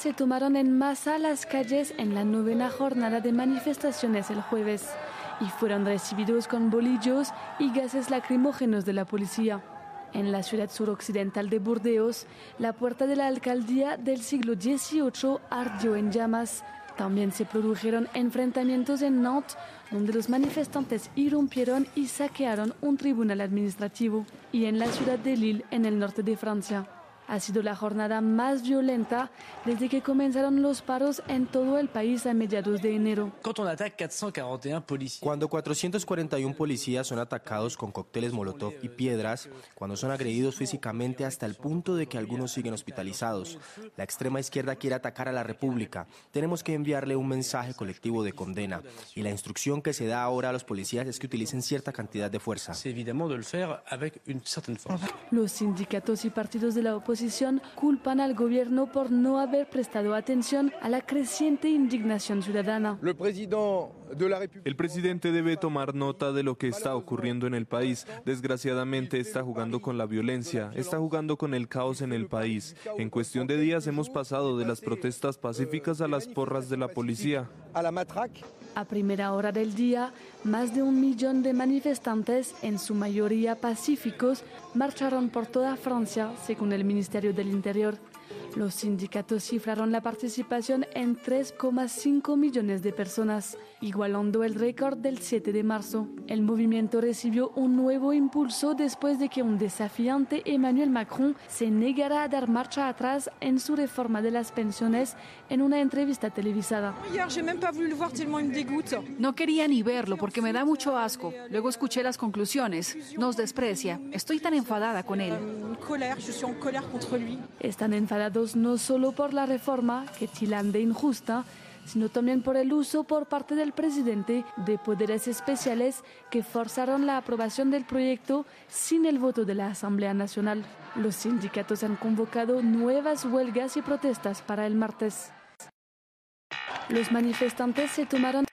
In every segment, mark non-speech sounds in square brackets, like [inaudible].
se tomaron en masa las calles en la novena jornada de manifestaciones el jueves y fueron recibidos con bolillos y gases lacrimógenos de la policía. En la ciudad suroccidental de Burdeos, la puerta de la alcaldía del siglo XVIII ardió en llamas. También se produjeron enfrentamientos en Nantes, donde los manifestantes irrumpieron y saquearon un tribunal administrativo, y en la ciudad de Lille, en el norte de Francia. Ha sido la jornada más violenta desde que comenzaron los paros en todo el país a mediados de enero. Cuando 441 policías son atacados con cócteles Molotov y piedras, cuando son agredidos físicamente hasta el punto de que algunos siguen hospitalizados, la extrema izquierda quiere atacar a la República. Tenemos que enviarle un mensaje colectivo de condena y la instrucción que se da ahora a los policías es que utilicen cierta cantidad de fuerza. Los sindicatos y partidos de la oposición culpan al gobierno por no haber prestado atención a la creciente indignación ciudadana. Debe tomar nota de lo que está ocurriendo en el país. Desgraciadamente está jugando con la violencia, está jugando con el caos en el país. En cuestión de días hemos pasado de las protestas pacíficas a las porras de la policía. A primera hora del día, más de un millón de manifestantes, en su mayoría pacíficos, marcharon por toda Francia, según el Ministerio del Interior. Los sindicatos cifraron la participación en 3,5 millones de personas, igualando el récord del 7 de marzo. El movimiento recibió un nuevo impulso después de que un desafiante Emmanuel Macron se negara a dar marcha atrás en su reforma de las pensiones en una entrevista televisada. No quería ni verlo porque me da mucho asco. Luego escuché las conclusiones. Nos desprecia. Estoy tan enfadada con él. Están enfadados no solo por la reforma, que tilan de injusta, sino también por el uso por parte del presidente de poderes especiales que forzaron la aprobación del proyecto sin el voto de la Asamblea Nacional. Los sindicatos han convocado nuevas huelgas y protestas para el martes. Los manifestantes se tomaron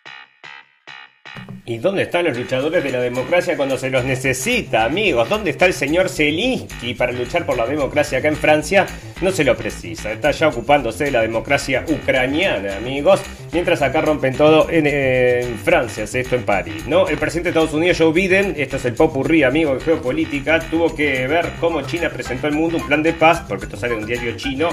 ¿Y dónde están los luchadores de la democracia cuando se los necesita, amigos? ¿Dónde está el señor Zelensky para luchar por la democracia acá en Francia? No se lo precisa, está ya ocupándose de la democracia ucraniana, amigos. Mientras acá rompen todo en, Francia, hace esto en París, ¿no? El presidente de Estados Unidos, Joe Biden, esto es el popurrí, amigo, de geopolítica, tuvo que ver cómo China presentó al mundo un plan de paz, porque esto sale de un diario chino,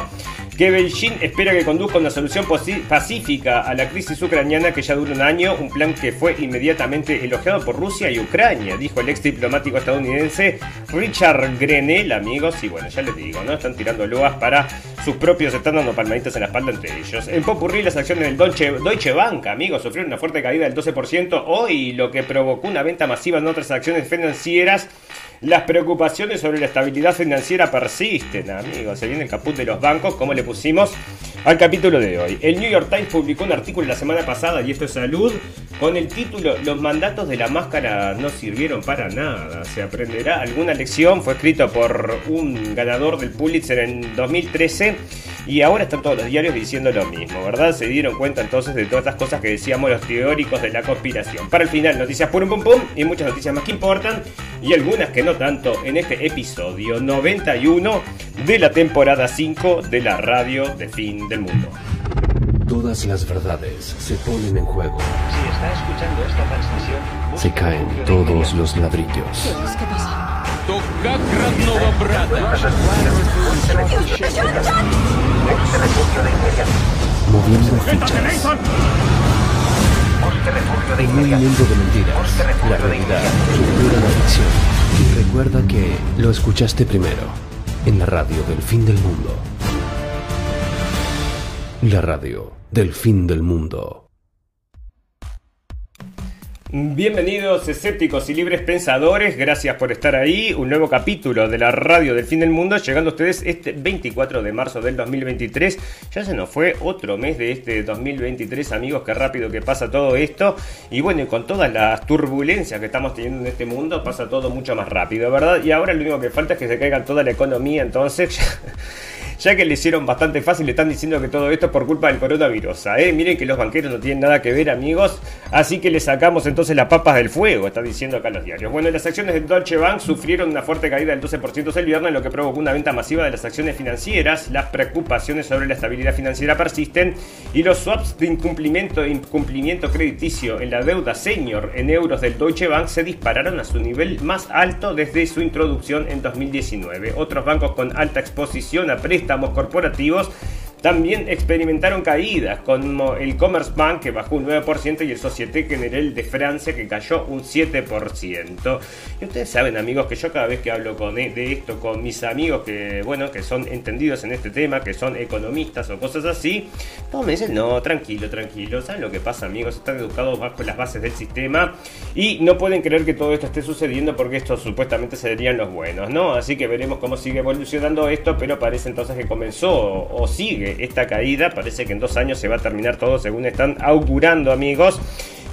que Beijing espera que conduzca una solución pacífica a la crisis ucraniana que ya dura un año, un plan que fue inmediatamente elogiado por Rusia y Ucrania, dijo el ex diplomático estadounidense Richard Grenell, amigos, y bueno, ya les digo, ¿no? Están tirando loas para sus propios, están dando palmaditas en la espalda entre ellos. En Popurrí las acciones del Deutsche, Deutsche Bank, amigos, sufrieron una fuerte caída del 12% hoy, lo que provocó una venta masiva en otras acciones financieras las preocupaciones sobre la estabilidad financiera persisten, amigos. Se viene el caput de los bancos, como le pusimos al capítulo de hoy. El New York Times publicó un artículo la semana pasada, y esto es salud, con el título Los mandatos de la máscara no sirvieron para nada. ¿Se aprenderá alguna lección? Fue escrito por un ganador del Pulitzer en 2013 y ahora están todos los diarios diciendo lo mismo, ¿verdad? Se dieron cuenta entonces de todas estas cosas que decíamos los teóricos de la conspiración. Para el final, noticias pum pum pum y muchas noticias más que importan y algunas que no tanto en este episodio 91 de la temporada 5 de la radio de fin del mundo. Todas las verdades se ponen en juego. Si está escuchando esta transmisión, se caen todos los ladrillos. ¿Qué pasa? Moviendo fichas. En un mundo de mentiras, la realidad supera la ficción. Y recuerda que lo escuchaste primero en la radio del fin del mundo. La radio del fin del mundo. Bienvenidos escépticos y libres pensadores, gracias por estar ahí. Un nuevo capítulo de la radio del fin del mundo, llegando a ustedes este 24 de marzo del 2023. Ya se nos fue otro mes de este 2023, amigos, qué rápido que pasa todo esto. Y bueno, con todas las turbulencias que estamos teniendo en este mundo, pasa todo mucho más rápido, ¿verdad? Y ahora lo único que falta es que se caiga toda la economía, entonces [laughs] ya que le hicieron bastante fácil, le están diciendo que todo esto es por culpa del coronavirus. ¿eh? Miren que los banqueros no tienen nada que ver, amigos, así que le sacamos entonces las papas del fuego, está diciendo acá los diarios. Bueno, las acciones de Deutsche Bank sufrieron una fuerte caída del 12% el viernes, lo que provocó una venta masiva de las acciones financieras. Las preocupaciones sobre la estabilidad financiera persisten y los swaps de incumplimiento, incumplimiento crediticio en la deuda senior en euros del Deutsche Bank se dispararon a su nivel más alto desde su introducción en 2019. Otros bancos con alta exposición a préstamos corporativos también experimentaron caídas, como el Commerce Bank que bajó un 9% y el Société Générale de Francia que cayó un 7%. Y ustedes saben, amigos, que yo cada vez que hablo con, e, de esto con mis amigos que, bueno, que son entendidos en este tema, que son economistas o cosas así, todos me dicen, no, tranquilo, tranquilo, ¿saben lo que pasa, amigos? Están educados bajo las bases del sistema y no pueden creer que todo esto esté sucediendo porque estos supuestamente serían los buenos, ¿no? Así que veremos cómo sigue evolucionando esto, pero parece entonces que comenzó o sigue esta caída. Parece que en dos años se va a terminar todo según están augurando amigos.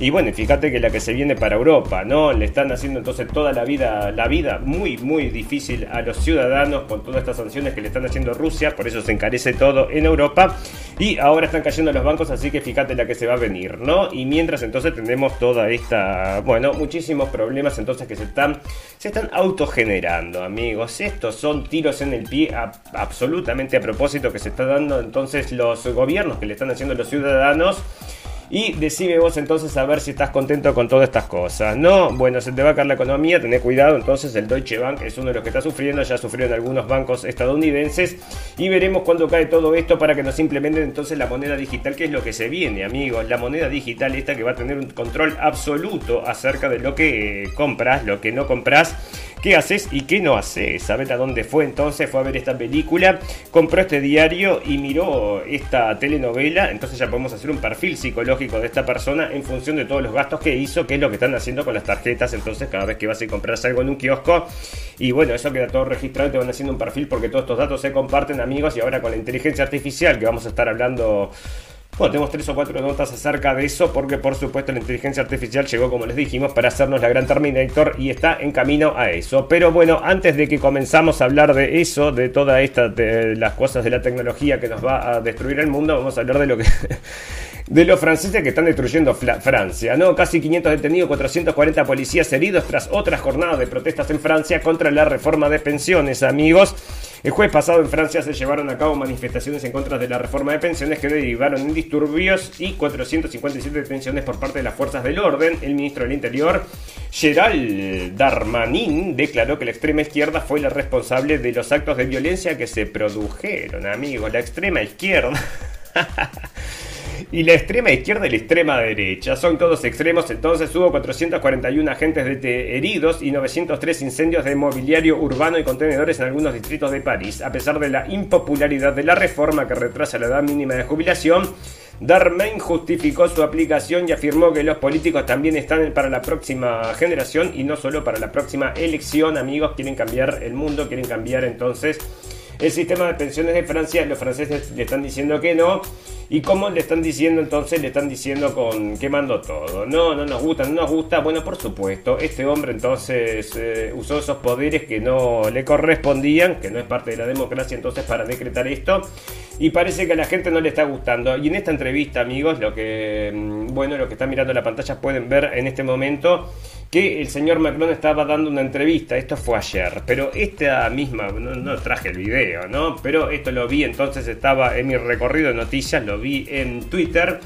Y bueno, fíjate que la que se viene para Europa, ¿no? Le están haciendo entonces toda la vida, la vida muy, muy difícil a los ciudadanos con todas estas sanciones que le están haciendo Rusia, por eso se encarece todo en Europa. Y ahora están cayendo los bancos, así que fíjate la que se va a venir, ¿no? Y mientras entonces tenemos toda esta, bueno, muchísimos problemas entonces que se están, se están autogenerando, amigos. Estos son tiros en el pie absolutamente a propósito que se está dando entonces los gobiernos que le están haciendo a los ciudadanos y decime vos entonces a ver si estás contento con todas estas cosas. No, bueno, se te va a caer la economía, tenés cuidado. Entonces el Deutsche Bank es uno de los que está sufriendo, ya sufrieron algunos bancos estadounidenses. Y veremos cuándo cae todo esto para que nos implementen entonces la moneda digital, que es lo que se viene, amigos. La moneda digital esta que va a tener un control absoluto acerca de lo que compras, lo que no compras qué haces y qué no haces. ¿Sabes a dónde fue entonces? Fue a ver esta película, compró este diario y miró esta telenovela. Entonces ya podemos hacer un perfil psicológico de esta persona en función de todos los gastos que hizo, qué es lo que están haciendo con las tarjetas. Entonces cada vez que vas a comprar algo en un kiosco y bueno, eso queda todo registrado y te van haciendo un perfil porque todos estos datos se comparten amigos y ahora con la inteligencia artificial que vamos a estar hablando tenemos tres o cuatro notas acerca de eso porque por supuesto la inteligencia artificial llegó, como les dijimos, para hacernos la gran Terminator y está en camino a eso. Pero bueno, antes de que comenzamos a hablar de eso, de todas estas, las cosas de la tecnología que nos va a destruir el mundo, vamos a hablar de lo que... [laughs] de los franceses que están destruyendo Francia, ¿no? Casi 500 detenidos, 440 policías heridos tras otras jornadas de protestas en Francia contra la reforma de pensiones, amigos. El jueves pasado en Francia se llevaron a cabo manifestaciones en contra de la reforma de pensiones que derivaron en disturbios y 457 detenciones por parte de las fuerzas del orden. El ministro del Interior, Gerald Darmanin, declaró que la extrema izquierda fue la responsable de los actos de violencia que se produjeron, amigos. La extrema izquierda. [laughs] y la extrema izquierda y la extrema derecha. Son todos extremos, entonces hubo 441 agentes heridos y 903 incendios de mobiliario urbano y contenedores en algunos distritos de París. A pesar de la impopularidad de la reforma que retrasa la edad mínima de jubilación, Darmain justificó su aplicación y afirmó que los políticos también están para la próxima generación y no solo para la próxima elección. Amigos, quieren cambiar el mundo, quieren cambiar entonces el sistema de pensiones de Francia. Los franceses le están diciendo que no. ¿Y cómo le están diciendo entonces? Le están diciendo con quemando todo. No, no nos gusta, no nos gusta. Bueno, por supuesto, este hombre entonces eh, usó esos poderes que no le correspondían, que no es parte de la democracia entonces para decretar esto. Y parece que a la gente no le está gustando. Y en esta entrevista, amigos, lo que, mm, bueno, lo que están mirando la pantalla pueden ver en este momento que el señor Macron estaba dando una entrevista, esto fue ayer, pero esta misma, no, traje el video, ¿no? Pero esto lo vi, entonces estaba en mi recorrido de noticias, lo vi en Twitter.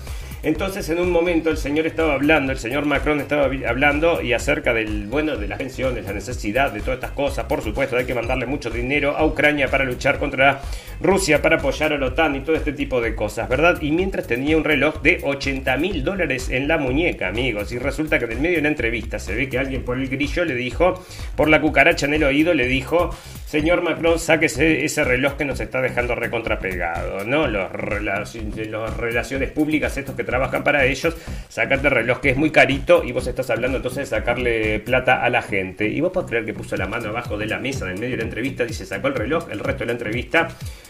Entonces en un momento el señor estaba hablando, el señor Macron estaba hablando y acerca del, bueno, de las pensiones, la necesidad de todas estas cosas. Por supuesto, hay que mandarle mucho dinero a Ucrania para luchar contra Rusia, para apoyar a la OTAN y todo este tipo de cosas, ¿verdad? Y mientras tenía un reloj de 80 mil dólares en la muñeca, amigos. Y resulta que en el medio de la entrevista se ve que alguien por el grillo le dijo, por la cucaracha en el oído, le dijo, señor Macron, sáquese ese reloj que nos está dejando recontrapegado, ¿no? Los, los relaciones públicas, estos que trabajan para ellos, sacate el reloj que es muy carito y vos estás hablando entonces de sacarle plata a la gente. Y vos podés creer que puso la mano abajo de la mesa en el medio de la entrevista, dice, sacó el reloj, el resto de la entrevista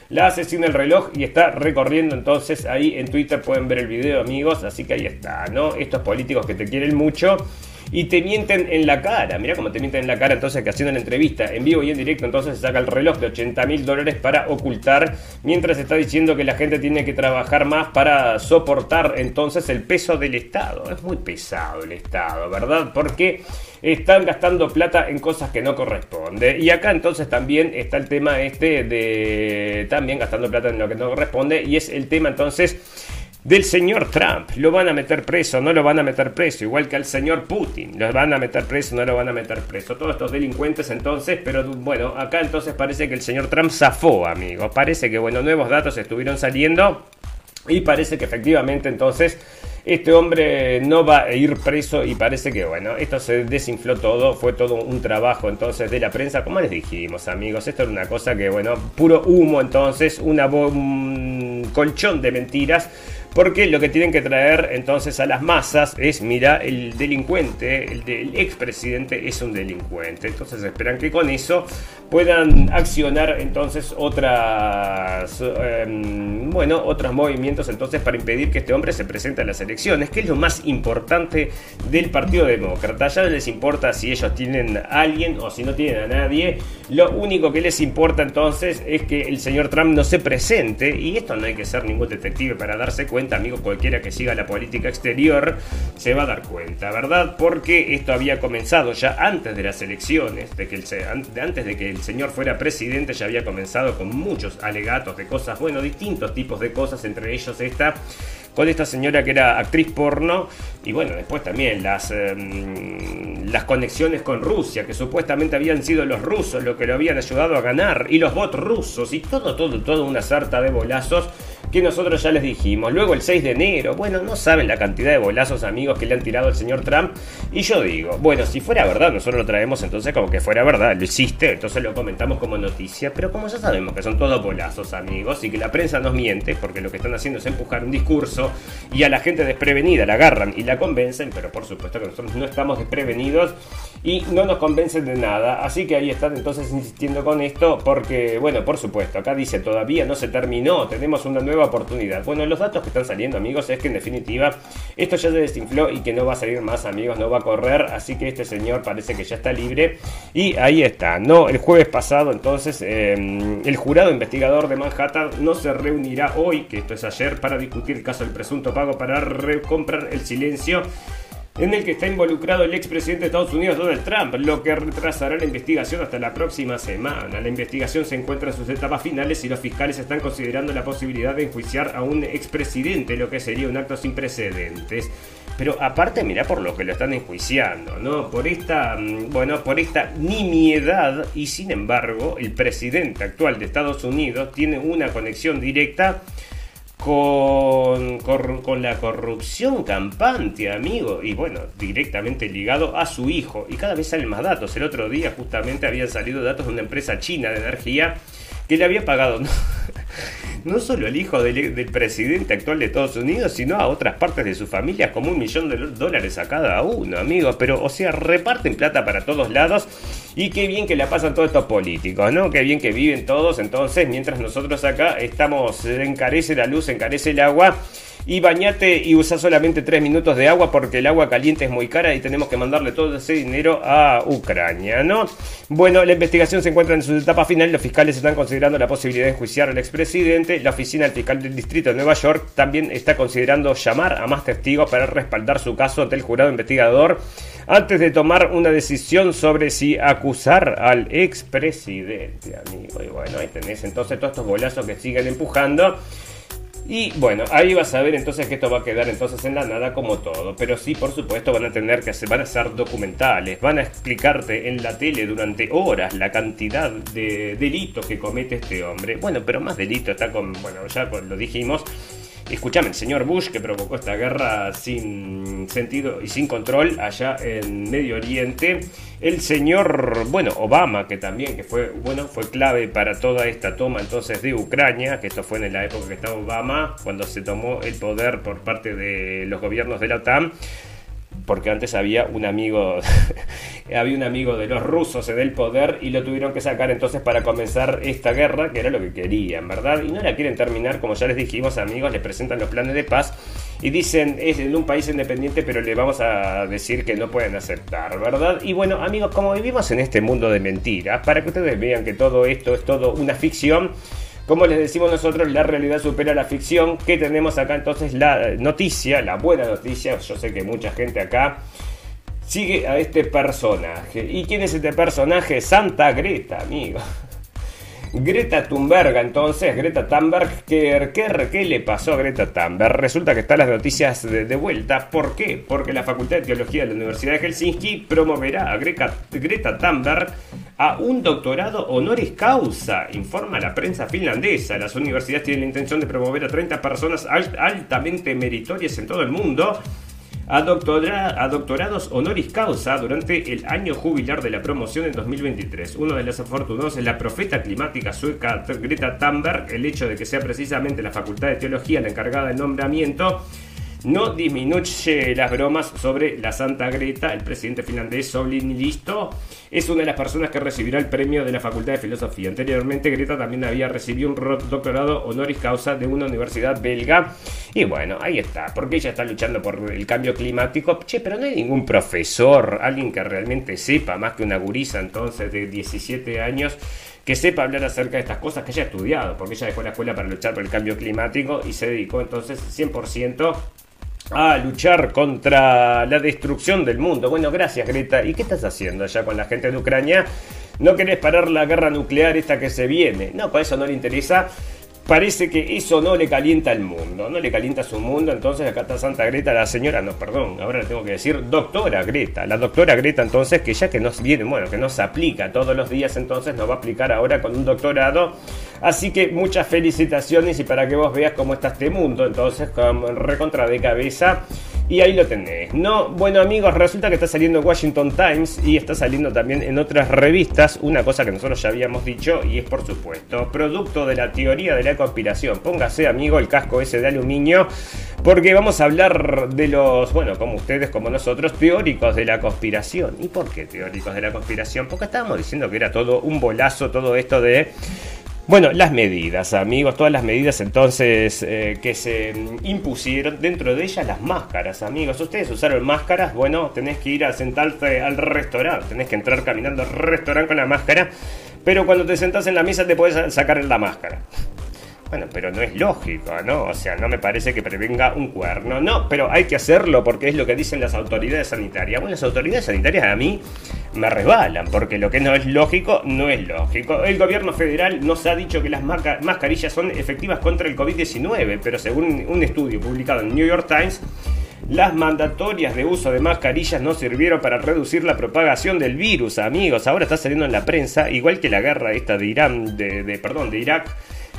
la hace sin el reloj y está recorriendo entonces ahí en Twitter pueden ver el video amigos, así que ahí está, ¿no? Estos políticos que te quieren mucho y te mienten en la cara. Mira cómo te mienten en la cara entonces que haciendo la entrevista en vivo y en directo entonces se saca el reloj de 80 mil dólares para ocultar mientras está diciendo que la gente tiene que trabajar más para soportar entonces el peso del Estado. Es muy pesado el Estado, ¿verdad? Porque están gastando plata en cosas que no corresponde. Y acá entonces también está el tema este de también gastando plata en lo que no corresponde y es el tema entonces del señor Trump. Lo van a meter preso, no lo van a meter preso, igual que al señor Putin. Lo van a meter preso, no lo van a meter preso. Todos estos delincuentes entonces, pero bueno, acá entonces parece que el señor Trump zafó, amigos. Parece que, bueno, nuevos datos estuvieron saliendo y parece que efectivamente entonces este hombre no va a ir preso y parece que, bueno, esto se desinfló todo, fue todo un trabajo entonces de la prensa, como les dijimos amigos, esto era una cosa que, bueno, puro humo entonces, una un colchón de mentiras porque lo que tienen que traer entonces a las masas es, mira, el delincuente, el, expresidente es un delincuente. Entonces esperan que con eso puedan accionar entonces otras, em, bueno, otros movimientos entonces para impedir que este hombre se presente a las elecciones, que es lo más importante del Partido Demócrata. Ya no les importa si ellos tienen a alguien o si no tienen a nadie. Lo único que les importa entonces es que el señor Trump no se presente y esto no hay que ser ningún detective para darse cuenta amigo, cualquiera que siga la política exterior se va a dar cuenta, ¿verdad? Porque esto había comenzado ya antes de las elecciones, de que el, antes de que el señor fuera presidente, ya había comenzado con muchos alegatos de cosas, bueno, distintos tipos de cosas, entre ellos esta con esta señora que era actriz porno y bueno, después también las, em, las conexiones con Rusia, que supuestamente habían sido los rusos los que lo habían ayudado a ganar y los bots rusos y todo, todo, todo una sarta de bolazos que nosotros ya les dijimos. Luego el 6 de enero, bueno, no saben la cantidad de bolazos amigos que le han tirado al señor Trump. Y yo digo, bueno, si fuera verdad, nosotros lo traemos entonces como que fuera verdad, lo hiciste, entonces lo comentamos como noticia, pero como ya sabemos que son todos bolazos amigos y que la prensa nos miente, porque lo que están haciendo es empujar un discurso y a la gente desprevenida la agarran y la convencen, pero por supuesto que nosotros no estamos desprevenidos y no nos convencen de nada. Así que ahí están entonces insistiendo con esto porque, bueno, por supuesto, acá dice todavía no se terminó, tenemos una nueva oportunidad. Bueno, los datos que están saliendo, amigos, es que en definitiva esto ya se desinfló y que no va a salir más, amigos, no va a correr. Así que este señor parece que ya está libre. Y ahí está, ¿no? El jueves pasado, entonces, em, el jurado investigador de Manhattan no se reunirá hoy, que esto es ayer, para discutir el caso del presunto pago para recomprar el silencio en el que está involucrado el expresidente de Estados Unidos Donald Trump, lo que retrasará la investigación hasta la próxima semana. La investigación se encuentra en sus etapas finales y los fiscales están considerando la posibilidad de enjuiciar a un expresidente, lo que sería un acto sin precedentes. Pero aparte, mira por lo que lo están enjuiciando, ¿no? Por esta, mm, bueno, por esta nimiedad y sin embargo, el presidente actual de Estados Unidos tiene una conexión directa con, con, la corrupción campante, amigo, y bueno, directamente ligado a su hijo. Y cada vez salen más datos. El otro día justamente habían salido datos de una empresa china de energía que le había pagado no [laughs] solo al hijo del, presidente actual de Estados Unidos, sino a otras partes de su familia, como un millón de dólares a cada uno, amigos. Pero, o sea, reparten plata para todos lados. Y qué bien que la pasan todos estos políticos, ¿no? Qué bien que viven todos. Entonces, mientras nosotros acá estamos, encarece la luz, encarece el agua y bañate y usa solamente 3 minutos de agua porque el agua caliente es muy cara y tenemos que mandarle todo ese dinero a Ucrania, ¿no? Bueno, la investigación se encuentra en su etapa final, los fiscales están considerando la posibilidad de enjuiciar al expresidente, la oficina fiscal del distrito de Nueva York también está considerando llamar a más testigos para respaldar su caso ante el jurado investigador antes de tomar una decisión sobre si acusar al expresidente, amigo. Y bueno, ahí tenés entonces todos estos bolazos que siguen empujando. Y bueno, ahí vas a ver entonces que esto va a quedar entonces en la nada como todo. Pero sí, por supuesto, van a tener que hacer, van a ser documentales, van a explicarte en la tele durante horas la cantidad de delitos que comete este hombre. Bueno, pero más delito está con, bueno, ya lo dijimos Escúchame, el señor Bush que provocó esta guerra sin sentido y sin control allá en Medio Oriente, el señor, bueno, Obama que también que fue, bueno, fue clave para toda esta toma entonces de Ucrania, que esto fue en la época que estaba Obama, cuando se tomó el poder por parte de los gobiernos de la OTAN porque antes había un amigo [laughs] había un amigo de los rusos en el poder y lo tuvieron que sacar entonces para comenzar esta guerra que era lo que querían, ¿verdad? Y no la quieren terminar, como ya les dijimos, amigos, les presentan los planes de paz y dicen es en un país independiente, pero le vamos a decir que no pueden aceptar, ¿verdad? Y bueno, amigos, como vivimos en este mundo de mentiras, para que ustedes vean que todo esto es todo una ficción, como les decimos nosotros, la realidad supera la ficción. Que tenemos acá entonces la noticia, la buena noticia. Yo sé que mucha gente acá sigue a este personaje. ¿Y quién es este personaje? Santa Greta, amigo. Greta Thunberg, entonces, Greta Thunberg, ¿qué, qué, le pasó a Greta Thunberg? Resulta que están las noticias de, vuelta. ¿Por qué? Porque la Facultad de Teología de la Universidad de Helsinki promoverá a Greta, Greta Thunberg a un doctorado honoris causa, informa la prensa finlandesa. Las universidades tienen la intención de promover a 30 personas altamente meritorias en todo el mundo a, doctorados honoris causa durante el año jubilar de la promoción en 2023. Uno de los afortunados es la profeta climática sueca Greta Thunberg. El hecho de que sea precisamente la Facultad de Teología la encargada del nombramiento no disminuye las bromas sobre la Santa Greta. El presidente finlandés Soblin Listo es una de las personas que recibirá el premio de la Facultad de Filosofía. Anteriormente, Greta también había recibido un doctorado honoris causa de una universidad belga. Y bueno, ahí está, porque ella está luchando por el cambio climático. Che, pero no hay ningún profesor, alguien que realmente sepa, más que una gurisa entonces de 17 años que sepa hablar acerca de estas cosas que haya estudiado, porque ella dejó la escuela para luchar por el cambio climático y se dedicó entonces 100% a luchar contra la destrucción del mundo. Bueno, gracias Greta. ¿Y qué estás haciendo allá con la gente de Ucrania? ¿No querés parar la guerra nuclear esta que se viene? No, para eso no le interesa parece que eso no le calienta el mundo, no le calienta su mundo, entonces acá está Santa Greta, la señora, no, perdón, ahora le tengo que decir doctora Greta, la doctora Greta entonces que ya que nos viene, bueno, que nos aplica todos los días, entonces nos va a aplicar ahora con un doctorado, así que muchas felicitaciones y para que vos veas cómo está este mundo, entonces con recontra de cabeza. Y ahí lo tenés. No, bueno amigos, resulta que está saliendo Washington Times y está saliendo también en otras revistas una cosa que nosotros ya habíamos dicho y es por supuesto producto de la teoría de la conspiración. Póngase amigo el casco ese de aluminio porque vamos a hablar de los, bueno, como ustedes, como nosotros, teóricos de la conspiración. ¿Y por qué teóricos de la conspiración? Porque estábamos diciendo que era todo un bolazo todo esto de bueno, las medidas, amigos, todas las medidas entonces eh, que se impusieron, dentro de ellas las máscaras, amigos. Ustedes usaron máscaras, bueno, tenés que ir a sentarte al restaurante, tenés que entrar caminando al restaurante con la máscara, pero cuando te sentás en la mesa te puedes sacar la máscara. Bueno, pero no es lógico, ¿no? O sea, no me parece que prevenga un cuerno. No, pero hay que hacerlo porque es lo que dicen las autoridades sanitarias. Bueno, las autoridades sanitarias a mí me resbalan, porque lo que no es lógico, no es lógico. El gobierno federal nos ha dicho que las mascarillas son efectivas contra el COVID-19, pero según un estudio publicado en New York Times, las mandatorias de uso de mascarillas no sirvieron para reducir la propagación del virus, amigos. Ahora está saliendo en la prensa, igual que la guerra esta de Irán, de, de perdón, de Irak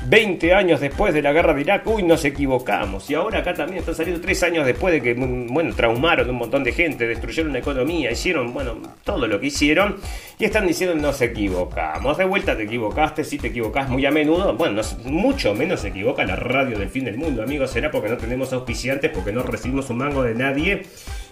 20 años después de la guerra de Irak, uy, nos equivocamos. Y ahora acá también está saliendo 3 años después de que, mm, bueno, traumaron un montón de gente, destruyeron la economía, hicieron, bueno, todo lo que hicieron. Y están diciendo, nos equivocamos. De vuelta te equivocaste, si te equivocás muy a menudo. Bueno, mucho menos se equivoca la radio del fin del mundo, amigos. Será porque no tenemos auspiciantes, porque no recibimos un mango de nadie.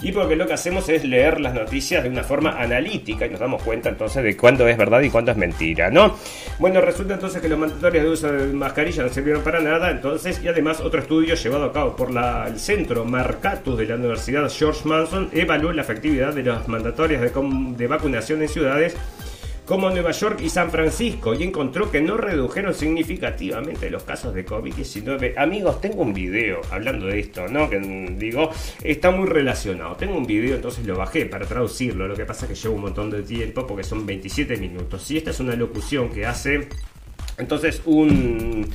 Y porque lo que hacemos es leer las noticias de una forma analítica y nos damos cuenta entonces de cuándo es verdad y cuándo es mentira, ¿no? Bueno, resulta entonces que los mandatorios de uso de mascarilla no sirvieron para nada, entonces, y además otro estudio llevado a cabo por el Centro Marcatus de la Universidad George Manson evaluó la efectividad de las mandatorias de, de vacunación en ciudades como Nueva York y San Francisco y encontró que no redujeron significativamente los casos de COVID-19. Amigos, tengo un video hablando de esto, ¿no? Que digo, está muy relacionado. Tengo un video, entonces lo bajé para traducirlo. Lo que pasa es que lleva un montón de tiempo porque son 27 minutos. Y esta es una locución que hace entonces un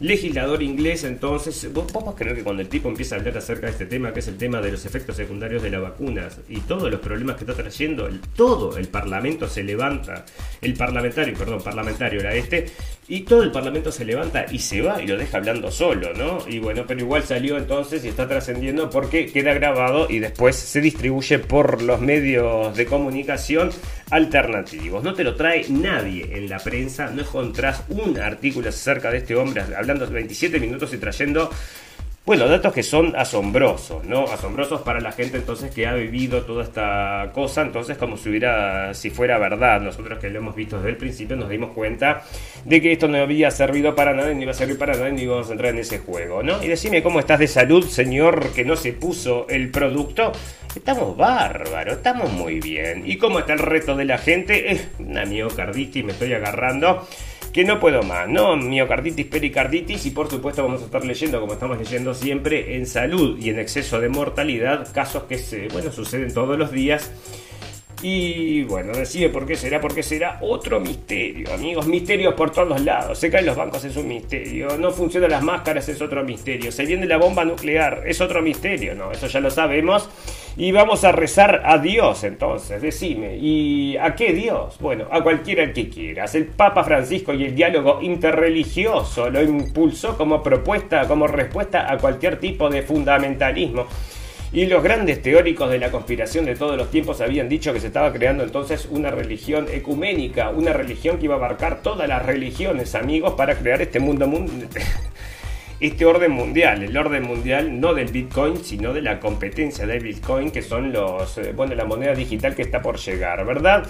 legislador inglés, entonces, vos podés creer que cuando el tipo empieza a hablar acerca de este tema, que es el tema de los efectos secundarios de las vacunas y todos los problemas que está trayendo, el, todo el parlamento se levanta, el parlamentario, perdón, parlamentario era este, y todo el parlamento se levanta y se va y lo deja hablando solo, ¿no? Y bueno, pero igual salió entonces y está trascendiendo porque queda grabado y después se distribuye por los medios de comunicación alternativos. No te lo trae nadie en la prensa, no encontrás un artículo acerca de este hombre hablando 27 minutos y trayendo Bueno, datos que son asombrosos, ¿no? Asombrosos para la gente entonces que ha vivido toda esta cosa, entonces como si hubiera, si fuera verdad, nosotros que lo hemos visto desde el principio nos dimos cuenta de que esto no había servido para nada, ni iba a servir para nada, ni íbamos a entrar en ese juego, ¿no? Y decime cómo estás de salud, señor, que no se puso el producto. Estamos bárbaros, estamos muy bien. ¿Y cómo está el resto de la gente? Eh, una me estoy agarrando que no puedo más, ¿no? Miocarditis, pericarditis y por supuesto vamos a estar leyendo, como estamos leyendo siempre, en salud y en exceso de mortalidad, casos que se, bueno, suceden todos los días. Y bueno, decide por qué será, porque será otro misterio, amigos. Misterios por todos lados. Se caen los bancos, es un misterio. No funcionan las máscaras, es otro misterio. Se viene la bomba nuclear, es otro misterio. No, eso ya lo sabemos. Y vamos a rezar a Dios entonces, decime. ¿Y a qué Dios? Bueno, a cualquiera que quieras. El Papa Francisco y el diálogo interreligioso lo impulsó como propuesta, como respuesta a cualquier tipo de fundamentalismo. Y los grandes teóricos de la conspiración de todos los tiempos habían dicho que se estaba creando entonces una religión ecuménica, una religión que iba a abarcar todas las religiones, amigos, para crear este mundo mundial [laughs] este orden mundial, el orden mundial no del Bitcoin, sino de la competencia del Bitcoin, que son los, eh, bueno, la moneda digital que está por llegar, ¿verdad?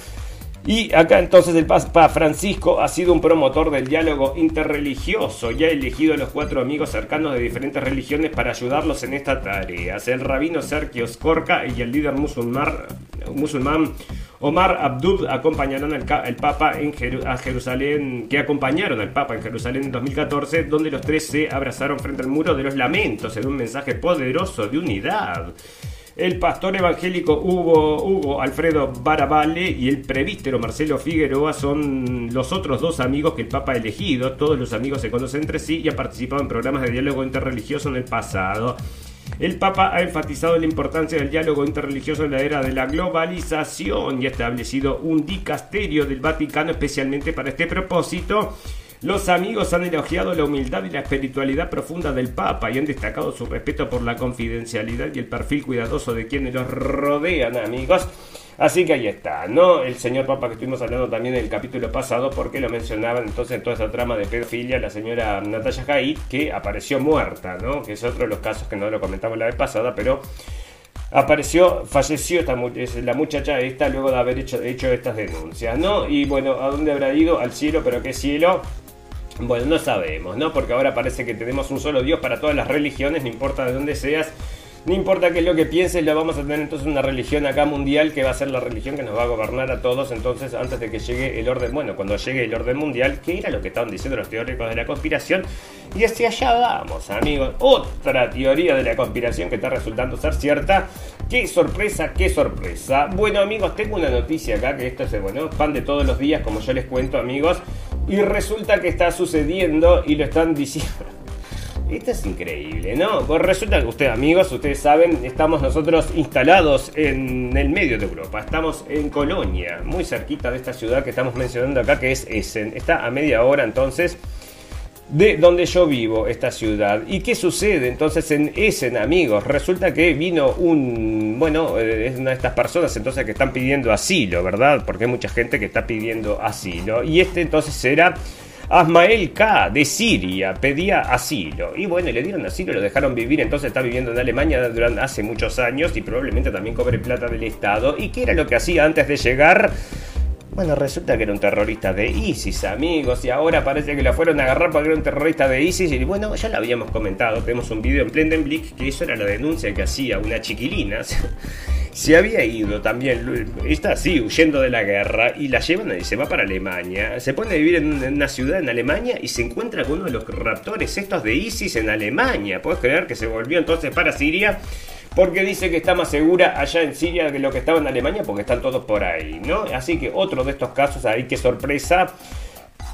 Y acá entonces el Papa Francisco ha sido un promotor del diálogo interreligioso y ha elegido a los cuatro amigos cercanos de diferentes religiones para ayudarlos en esta tarea. El rabino Sergio Skorka y el líder musulmán, musulmán Omar Abdud acompañaron al, Papa en Jerusalén, que acompañaron al Papa en Jerusalén en 2014, donde los tres se abrazaron frente al muro de los lamentos en un mensaje poderoso de unidad. El pastor evangélico Hugo, Hugo Alfredo Barabale y el prevístero Marcelo Figueroa son los otros dos amigos que el Papa ha elegido. Todos los amigos se conocen entre sí y han participado en programas de diálogo interreligioso en el pasado. El Papa ha enfatizado la importancia del diálogo interreligioso en la era de la globalización y ha establecido un dicasterio del Vaticano especialmente para este propósito. Los amigos han elogiado la humildad y la espiritualidad profunda del Papa y han destacado su respeto por la confidencialidad y el perfil cuidadoso de quienes los rodean, amigos. Así que ahí está, ¿no? El señor Papa que estuvimos hablando también en el capítulo pasado, porque lo mencionaban entonces en toda esa trama de pedofilia, la señora Natalia Haidt, que apareció muerta, ¿no? Que es otro de los casos que no lo comentamos la vez pasada, pero apareció, falleció esta, la muchacha esta luego de haber hecho, hecho estas denuncias, ¿no? Y bueno, ¿a dónde habrá ido? Al cielo, pero ¿qué cielo? Bueno, no sabemos, ¿no? Porque ahora parece que tenemos un solo Dios para todas las religiones, no importa de dónde seas. No importa qué es lo que pienses, lo vamos a tener entonces una religión acá mundial que va a ser la religión que nos va a gobernar a todos entonces antes de que llegue el orden, bueno, cuando llegue el orden mundial, que era lo que estaban diciendo los teóricos de la conspiración. Y hacia allá vamos, amigos. Otra teoría de la conspiración que está resultando ser cierta. Qué sorpresa, qué sorpresa. Bueno, amigos, tengo una noticia acá que esto es, bueno, pan de todos los días, como yo les cuento, amigos. Y resulta que está sucediendo y lo están diciendo. Esto es increíble, ¿no? Pues resulta que ustedes, amigos, ustedes saben, estamos nosotros instalados en el medio de Europa. Estamos en Colonia, muy cerquita de esta ciudad que estamos mencionando acá, que es Essen. Está a media hora entonces de donde yo vivo, esta ciudad. ¿Y qué sucede entonces en Essen, amigos? Resulta que vino un, bueno, eh, es una de estas personas entonces que están pidiendo asilo, ¿verdad? Porque hay mucha gente que está pidiendo asilo. Y este entonces será Asmael K. de Siria pedía asilo. Y bueno, le dieron asilo, lo dejaron vivir, entonces está viviendo en Alemania durante hace muchos años y probablemente también cobre plata del Estado. ¿Y qué era lo que hacía antes de llegar? Bueno, resulta que era un terrorista de ISIS, amigos, y ahora parece que lo fueron a agarrar porque era un terrorista de ISIS. Y bueno, ya lo habíamos comentado, tenemos un video en Plendenblick que eso era la denuncia que hacía una chiquilina. [laughs] se había ido también, está así, huyendo de la guerra, y la llevan y se va para Alemania. Se pone a vivir en una ciudad en Alemania y se encuentra con uno de los raptores estos de ISIS en Alemania. ¿Puedes creer que se volvió entonces para Siria? Porque dice que está más segura allá en Siria que lo que estaba en Alemania, porque están todos por ahí, ¿no? Así que otro de estos casos ahí, qué sorpresa.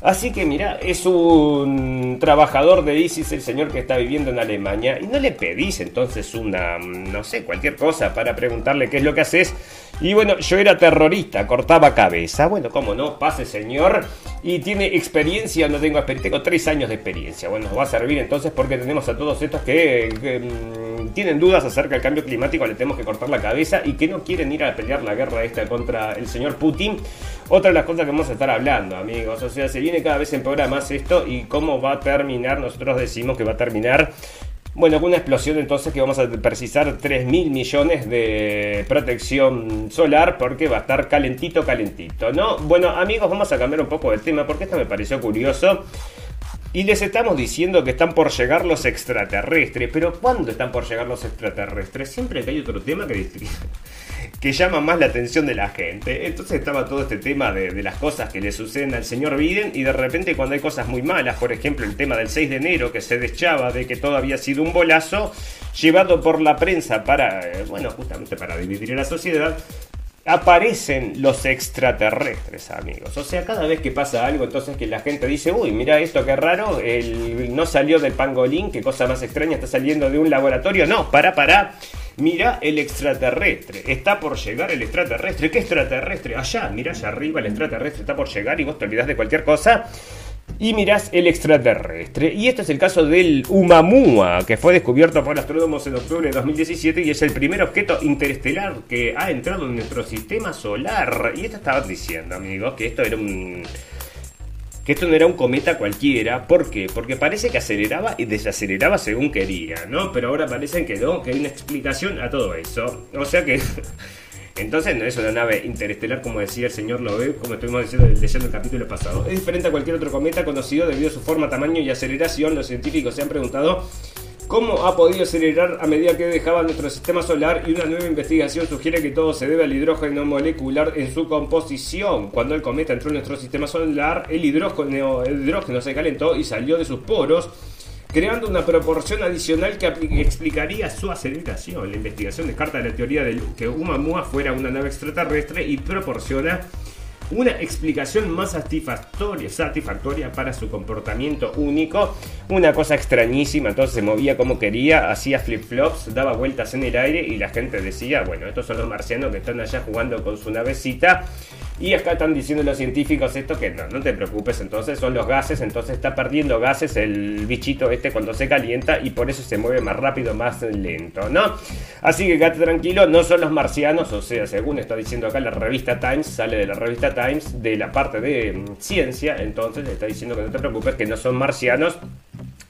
Así que mira, es un trabajador de ISIS el señor que está viviendo en Alemania y no le pedís entonces una, no sé, cualquier cosa para preguntarle qué es lo que haces y bueno, yo era terrorista, cortaba cabeza. Bueno, cómo no, pase señor. Y tiene experiencia, no tengo experiencia, tengo tres años de experiencia. Bueno, nos va a servir entonces porque tenemos a todos estos que, mm, tienen dudas acerca del cambio climático, le tenemos que cortar la cabeza y que no quieren ir a pelear la guerra esta contra el señor Putin. Otra de las cosas que vamos a estar hablando, amigos. O sea, se viene cada vez empeora más esto y cómo va a terminar. Nosotros decimos que va a terminar Bueno, una explosión entonces que vamos a precisar 3 mil millones de protección solar porque va a estar calentito, calentito, ¿no? Bueno, amigos, vamos a cambiar un poco de tema porque esto me pareció curioso. Y les estamos diciendo que están por llegar los extraterrestres. Pero ¿cuándo están por llegar los extraterrestres? Siempre que hay otro tema que, que llama más la atención de la gente. Entonces estaba todo este tema de, las cosas que le suceden al señor Biden y de repente cuando hay cosas muy malas, por ejemplo el tema del 6 de enero que se deschaba de que todo había sido un bolazo, llevado por la prensa para, eh, bueno, justamente para dividir a la sociedad, aparecen los extraterrestres, amigos. O sea, cada vez que pasa algo, entonces que la gente dice, uy, mira esto, qué raro, no salió del pangolín, qué cosa más extraña, está saliendo de un laboratorio. No, para, para. Mira el extraterrestre, está por llegar el extraterrestre. ¿Qué extraterrestre? Allá, mira allá arriba el extraterrestre está por llegar y vos te olvidás de cualquier cosa y mirás el extraterrestre. Y este es el caso del Umamua, que fue descubierto por astrónomos en octubre de 2017 y es el primer objeto interestelar que ha entrado en nuestro sistema solar. Y esto estaba diciendo, amigos, que esto era un que esto no era un cometa cualquiera. ¿Por qué? Porque parece que aceleraba y desaceleraba según quería, ¿no? Pero ahora parece que no, que hay una explicación a todo eso. O sea que [laughs] Entonces no es una nave interestelar como decía el señor Nobel, como estuvimos diciendo leyendo el capítulo pasado. Es diferente a cualquier otro cometa conocido debido a su forma, tamaño y aceleración. Los científicos se han preguntado cómo ha podido acelerar a medida que dejaba nuestro sistema solar y una nueva investigación sugiere que todo se debe al hidrógeno molecular en su composición. Cuando el cometa entró en nuestro sistema solar, el hidrógeno se calentó y salió de sus poros creando una proporción adicional que explicaría su aceleración. La investigación descarta la teoría de que Umamua fuera una nave extraterrestre y proporciona una explicación más satisfactoria, satisfactoria para su comportamiento único. Una cosa extrañísima, entonces se movía como quería, hacía flip-flops, daba vueltas en el aire y la gente decía, bueno, estos son los marcianos que están allá jugando con su navecita. Y acá están diciendo los científicos esto que no, no te preocupes, entonces son los gases, entonces está perdiendo gases el bichito este cuando se calienta y por eso se mueve más rápido, más lento, ¿no? Así que quédate tranquilo, no son los marcianos, o sea, según está diciendo acá la revista Times, sale de la revista Times, de la parte de mm, ciencia, entonces está diciendo que no te preocupes, que no son marcianos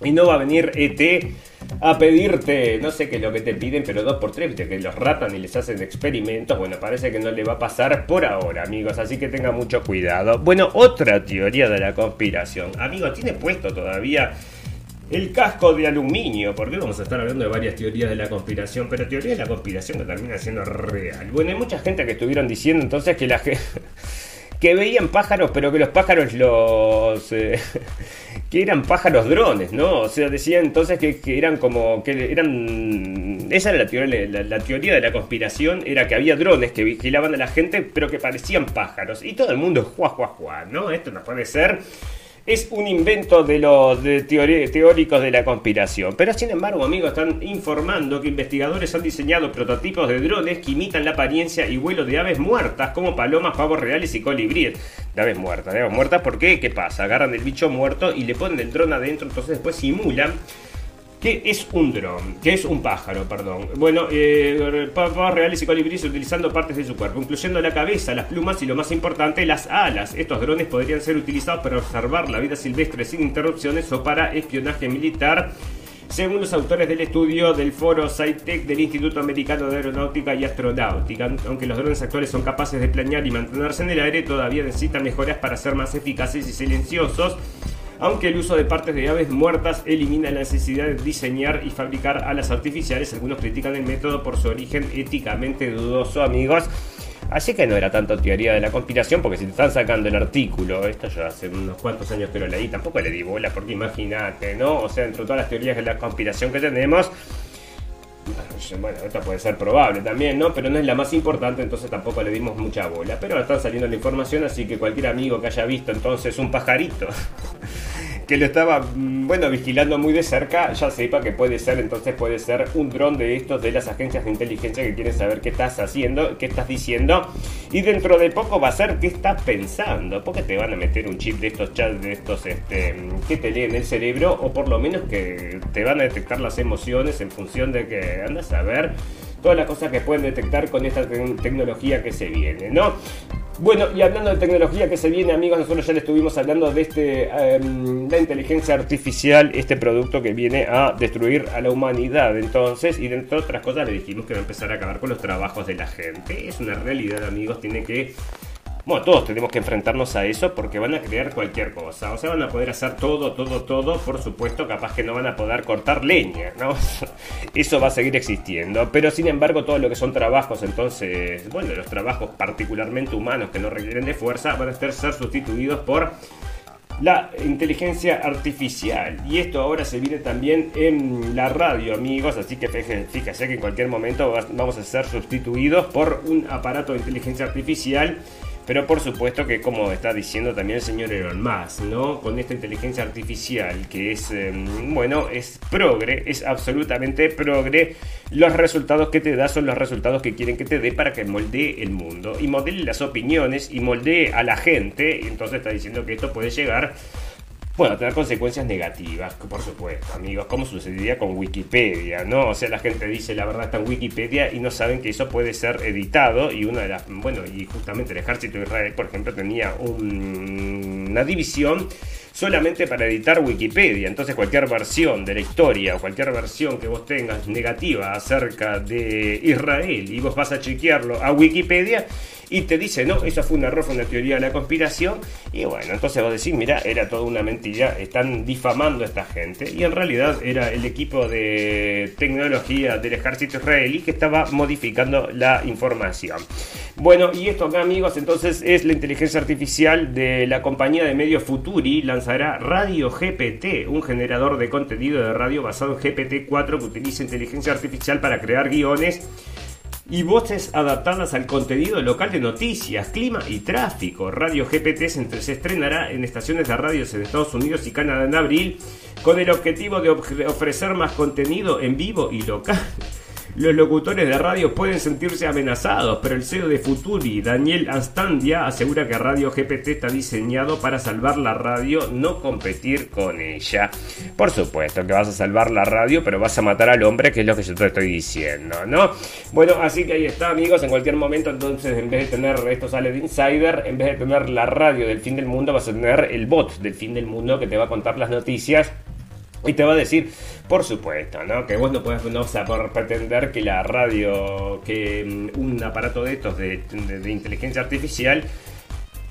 y no va a venir ET a pedirte, no sé qué es lo que te piden, pero dos por tres, viste que los ratan y les hacen experimentos. Bueno, parece que no le va a pasar por ahora, amigos, así que tengan mucho cuidado. Bueno, otra teoría de la conspiración. Amigos, tiene puesto todavía el casco de aluminio, porque vamos a estar hablando de varias teorías de la conspiración, pero teoría de la conspiración que termina siendo real. Bueno, hay mucha gente que estuvieron diciendo entonces que la gente [laughs] que veían pájaros, pero que los pájaros los... Eh, [laughs] que eran pájaros drones, ¿no? O sea, decían entonces que, eran como... que eran... Esa era la teoría, la, teoría de la conspiración, era que había drones que vigilaban a la gente, pero que parecían pájaros. Y todo el mundo, juá, juá, juá, ¿no? Esto no puede ser es un invento de los teóricos de la conspiración. Pero sin embargo, amigos, están informando que investigadores han diseñado prototipos de drones que imitan la apariencia y vuelo de aves muertas, como palomas, pavos reales y colibríes. De aves muertas, de aves muertas, ¿por qué? ¿Qué pasa? Agarran el bicho muerto y le ponen el dron adentro, entonces después simulan ¿Qué es un dron? ¿Qué es un pájaro? Perdón. Bueno, eh, pavos reales y colibríes utilizando partes de su cuerpo, incluyendo la cabeza, las plumas y lo más importante, las alas. Estos drones podrían ser utilizados para observar la vida silvestre sin interrupciones o para espionaje militar. Según los autores del estudio del foro SciTech del Instituto Americano de Aeronáutica y Astronáutica, aunque los drones actuales son capaces de planear y mantenerse en el aire, todavía necesitan mejoras para ser más eficaces y silenciosos aunque el uso de partes de aves muertas elimina la necesidad de diseñar y fabricar alas artificiales, algunos critican el método por su origen éticamente dudoso, amigos. Así que no era tanto teoría de la conspiración, porque si te están sacando el artículo, esto yo hace unos cuantos años que lo leí, tampoco le di bola, porque imagínate, ¿no? O sea, entre todas las teorías de la conspiración que tenemos, bueno, esto puede ser probable también, ¿no? Pero no es la más importante, entonces tampoco le dimos mucha bola. Pero están saliendo la información, así que cualquier amigo que haya visto entonces un pajarito [laughs] que lo estaba, mm, bueno, vigilando muy de cerca, ya sepa que puede ser, entonces puede ser un dron de estos de las agencias de inteligencia que quieren saber qué estás haciendo, qué estás diciendo, y dentro de poco va a ser qué estás pensando, porque te van a meter un chip de estos chats, de estos, este, que te leen el cerebro, o por lo menos que te van a detectar las emociones en función de que andas a ver todas las cosas que pueden detectar con esta tecnología que se viene, ¿no? Bueno, y hablando de tecnología que se viene, amigos, nosotros ya le estuvimos hablando de este, em, la inteligencia artificial, este producto que viene a destruir a la humanidad. Entonces, y dentro de otras cosas, le dijimos que va a empezar a acabar con los trabajos de la gente. Es una realidad, amigos, tiene que bueno, todos tenemos que enfrentarnos a eso porque van a crear cualquier cosa. O sea, van a poder hacer todo, todo, todo. Por supuesto, capaz que no van a poder cortar leña, ¿no? [laughs] Eso va a seguir existiendo. Pero sin embargo, todo lo que son trabajos, entonces, bueno, los trabajos particularmente humanos que no requieren de fuerza, van a ser sustituidos por la inteligencia artificial. Y esto ahora se viene también en la radio, amigos. Así que fíjense que en cualquier momento vamos a ser sustituidos por un aparato de inteligencia artificial pero por supuesto que como está diciendo también el señor Elon Musk, ¿no? Con esta inteligencia artificial que es, em, bueno, es progre, es absolutamente progre, los resultados que te da son los resultados que quieren que te dé para que moldee el mundo y moldee las opiniones y moldee a la gente. Y entonces está diciendo que esto puede llegar bueno, tener consecuencias negativas, por supuesto, amigos, como sucedería con Wikipedia, ¿no? O sea, la gente dice la verdad está en Wikipedia y no saben que eso puede ser editado y una de las, bueno, y justamente el ejército de Israel, por ejemplo, tenía una división solamente para editar Wikipedia. Entonces cualquier versión de la historia o cualquier versión que vos tengas negativa acerca de Israel y vos vas a chequearlo a Wikipedia, y te dice, no, eso fue un error, una teoría de la conspiración. Y bueno, entonces vos decís, mira, era toda una mentira, están difamando a esta gente. Y en realidad era el equipo de tecnología del ejército israelí que estaba modificando la información. Bueno, y esto acá, amigos, entonces es la inteligencia artificial de la compañía de medios Futuri, lanzará Radio GPT, un generador de contenido de radio basado en GPT-4 que utiliza inteligencia artificial para crear guiones y voces adaptadas al contenido local de noticias, clima y tráfico. Radio GPT se estrenará en estaciones de radios en Estados Unidos y Canadá en abril con el objetivo de ofrecer más contenido en vivo y local. Los locutores de radio pueden sentirse amenazados, pero el CEO de Futuri, Daniel Astandia, asegura que Radio GPT está diseñado para salvar la radio, no competir con ella. Por supuesto que vas a salvar la radio, pero vas a matar al hombre, que es lo que yo te estoy diciendo, ¿no? Bueno, así que ahí está, amigos. En cualquier momento, entonces, en vez de tener esto sale de Insider, en vez de tener la radio del fin del mundo, vas a tener el bot del fin del mundo que te va a contar las noticias y te va a decir, por supuesto, ¿no? Que vos no puedes no, por pretender que la radio, que mm, un aparato de estos de, inteligencia artificial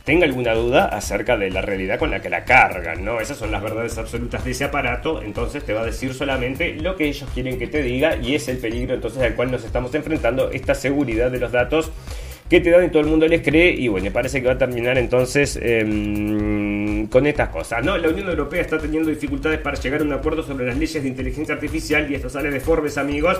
tenga alguna duda acerca de la realidad con la que la cargan, ¿no? Esas son las verdades absolutas de ese aparato, entonces te va a decir solamente lo que ellos quieren que te diga y es el peligro entonces al cual nos estamos enfrentando, esta seguridad de los datos que te dan y todo el mundo les cree y bueno, parece que va a terminar entonces em, con estas cosas. No, la Unión Europea está teniendo dificultades para llegar a un acuerdo sobre las leyes de inteligencia artificial y esto sale de Forbes amigos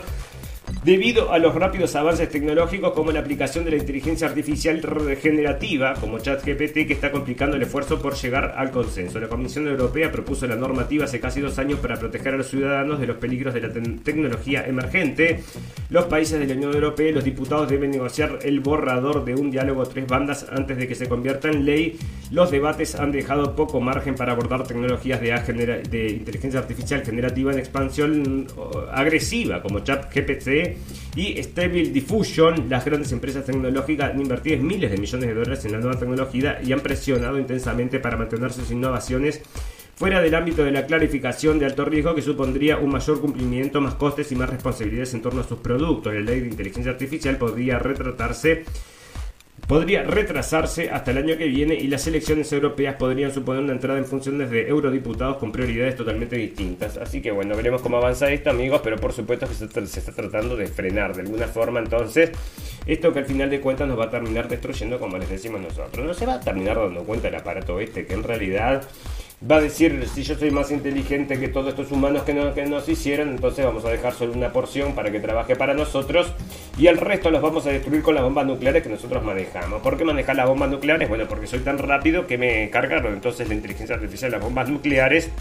debido a los rápidos avances tecnológicos como la aplicación de la inteligencia artificial regenerativa como ChatGPT que está complicando el esfuerzo por llegar al consenso. La Comisión Europea propuso la normativa hace casi dos años para proteger a los ciudadanos de los peligros de la tecnología emergente. Los países de la Unión Europea y los diputados deben negociar el borrador de un diálogo tres bandas antes de que se convierta en ley. Los debates han dejado poco margen para abordar tecnologías de, de inteligencia artificial generativa en expansión agresiva como ChatGPT y Stable Diffusion. Las grandes empresas tecnológicas han invertido miles de millones de dólares en la nueva tecnología y han presionado intensamente para mantener sus innovaciones fuera del ámbito de la clarificación de alto riesgo que supondría un mayor cumplimiento, más costes y más responsabilidades en torno a sus productos. La ley de inteligencia artificial podría retratarse podría retrasarse hasta el año que viene y las elecciones europeas podrían suponer una entrada en funciones de eurodiputados con prioridades totalmente distintas. Así que bueno, veremos cómo avanza esto amigos, pero por supuesto que se, está tratando de frenar de alguna forma entonces esto que al final de cuentas nos va a terminar destruyendo como les decimos nosotros. No se va a terminar dando cuenta el aparato este que en realidad va a decir, si yo soy más inteligente que todos estos humanos que, no, que nos hicieron, entonces vamos a dejar solo una porción para que trabaje para nosotros y el resto los vamos a destruir con las bombas nucleares que nosotros manejamos. ¿Por qué manejar las bombas nucleares? Bueno, porque soy tan rápido que me cargaron entonces la inteligencia artificial, las bombas nucleares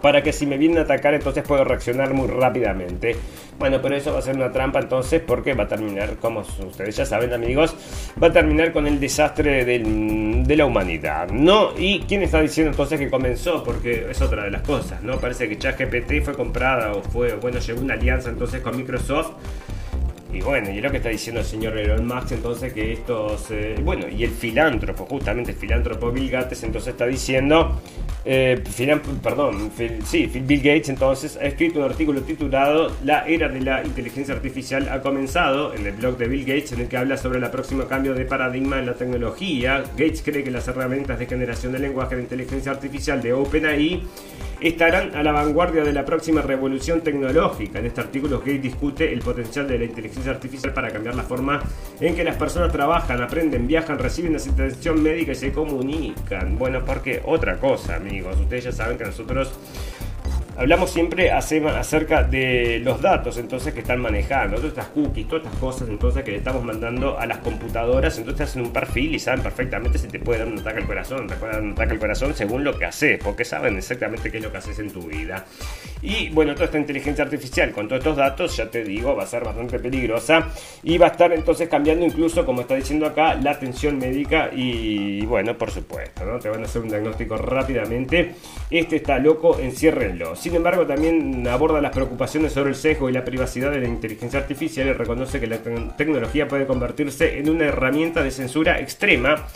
para que si me vienen a atacar entonces puedo reaccionar muy rápidamente. Bueno, pero eso va a ser una trampa entonces porque va a terminar, como ustedes ya saben amigos, va a terminar con el desastre de la humanidad, ¿no? ¿Y quién está diciendo entonces que comenzó? Porque es otra de las cosas, ¿no? Parece que ChatGPT fue comprada o fue, bueno, llegó una alianza entonces con Microsoft Y bueno, y lo que está diciendo el señor Elon Musk, entonces que estos, eh, bueno, y el filántropo, justamente el filántropo Bill Gates, entonces está diciendo, eh, perdón, sí, Bill Gates entonces ha escrito un artículo titulado La era de la inteligencia artificial ha comenzado en el blog de Bill Gates, en el que habla sobre el próximo cambio de paradigma en la tecnología. Gates cree que las herramientas de generación de lenguaje de inteligencia artificial de OpenAI estarán a la vanguardia de la próxima revolución tecnológica. En este artículo, Gates discute el potencial de la inteligencia artificial para cambiar la forma en que las personas trabajan, aprenden, viajan, reciben atención médica y se comunican. Bueno, porque otra cosa, amigos, ustedes ya saben que nosotros hablamos siempre acerca de los datos entonces que están manejando, todas estas cookies, todas estas cosas entonces que le estamos mandando a las computadoras, entonces hacen un perfil y saben perfectamente si te puede dar un ataque al corazón, te puede dar un ataque al corazón según lo que haces, porque saben exactamente qué es lo que haces en tu vida. Y bueno, toda esta inteligencia artificial con todos estos datos, ya te digo, va a ser bastante peligrosa y va a estar entonces cambiando incluso, como está diciendo acá, la atención médica y bueno, por supuesto, ¿no? Te van a hacer un diagnóstico rápidamente. Este está loco, enciérrenlo. Sin embargo, también aborda las preocupaciones sobre el sesgo y la privacidad de la inteligencia artificial y reconoce que la tecnología puede convertirse en una herramienta de censura extrema.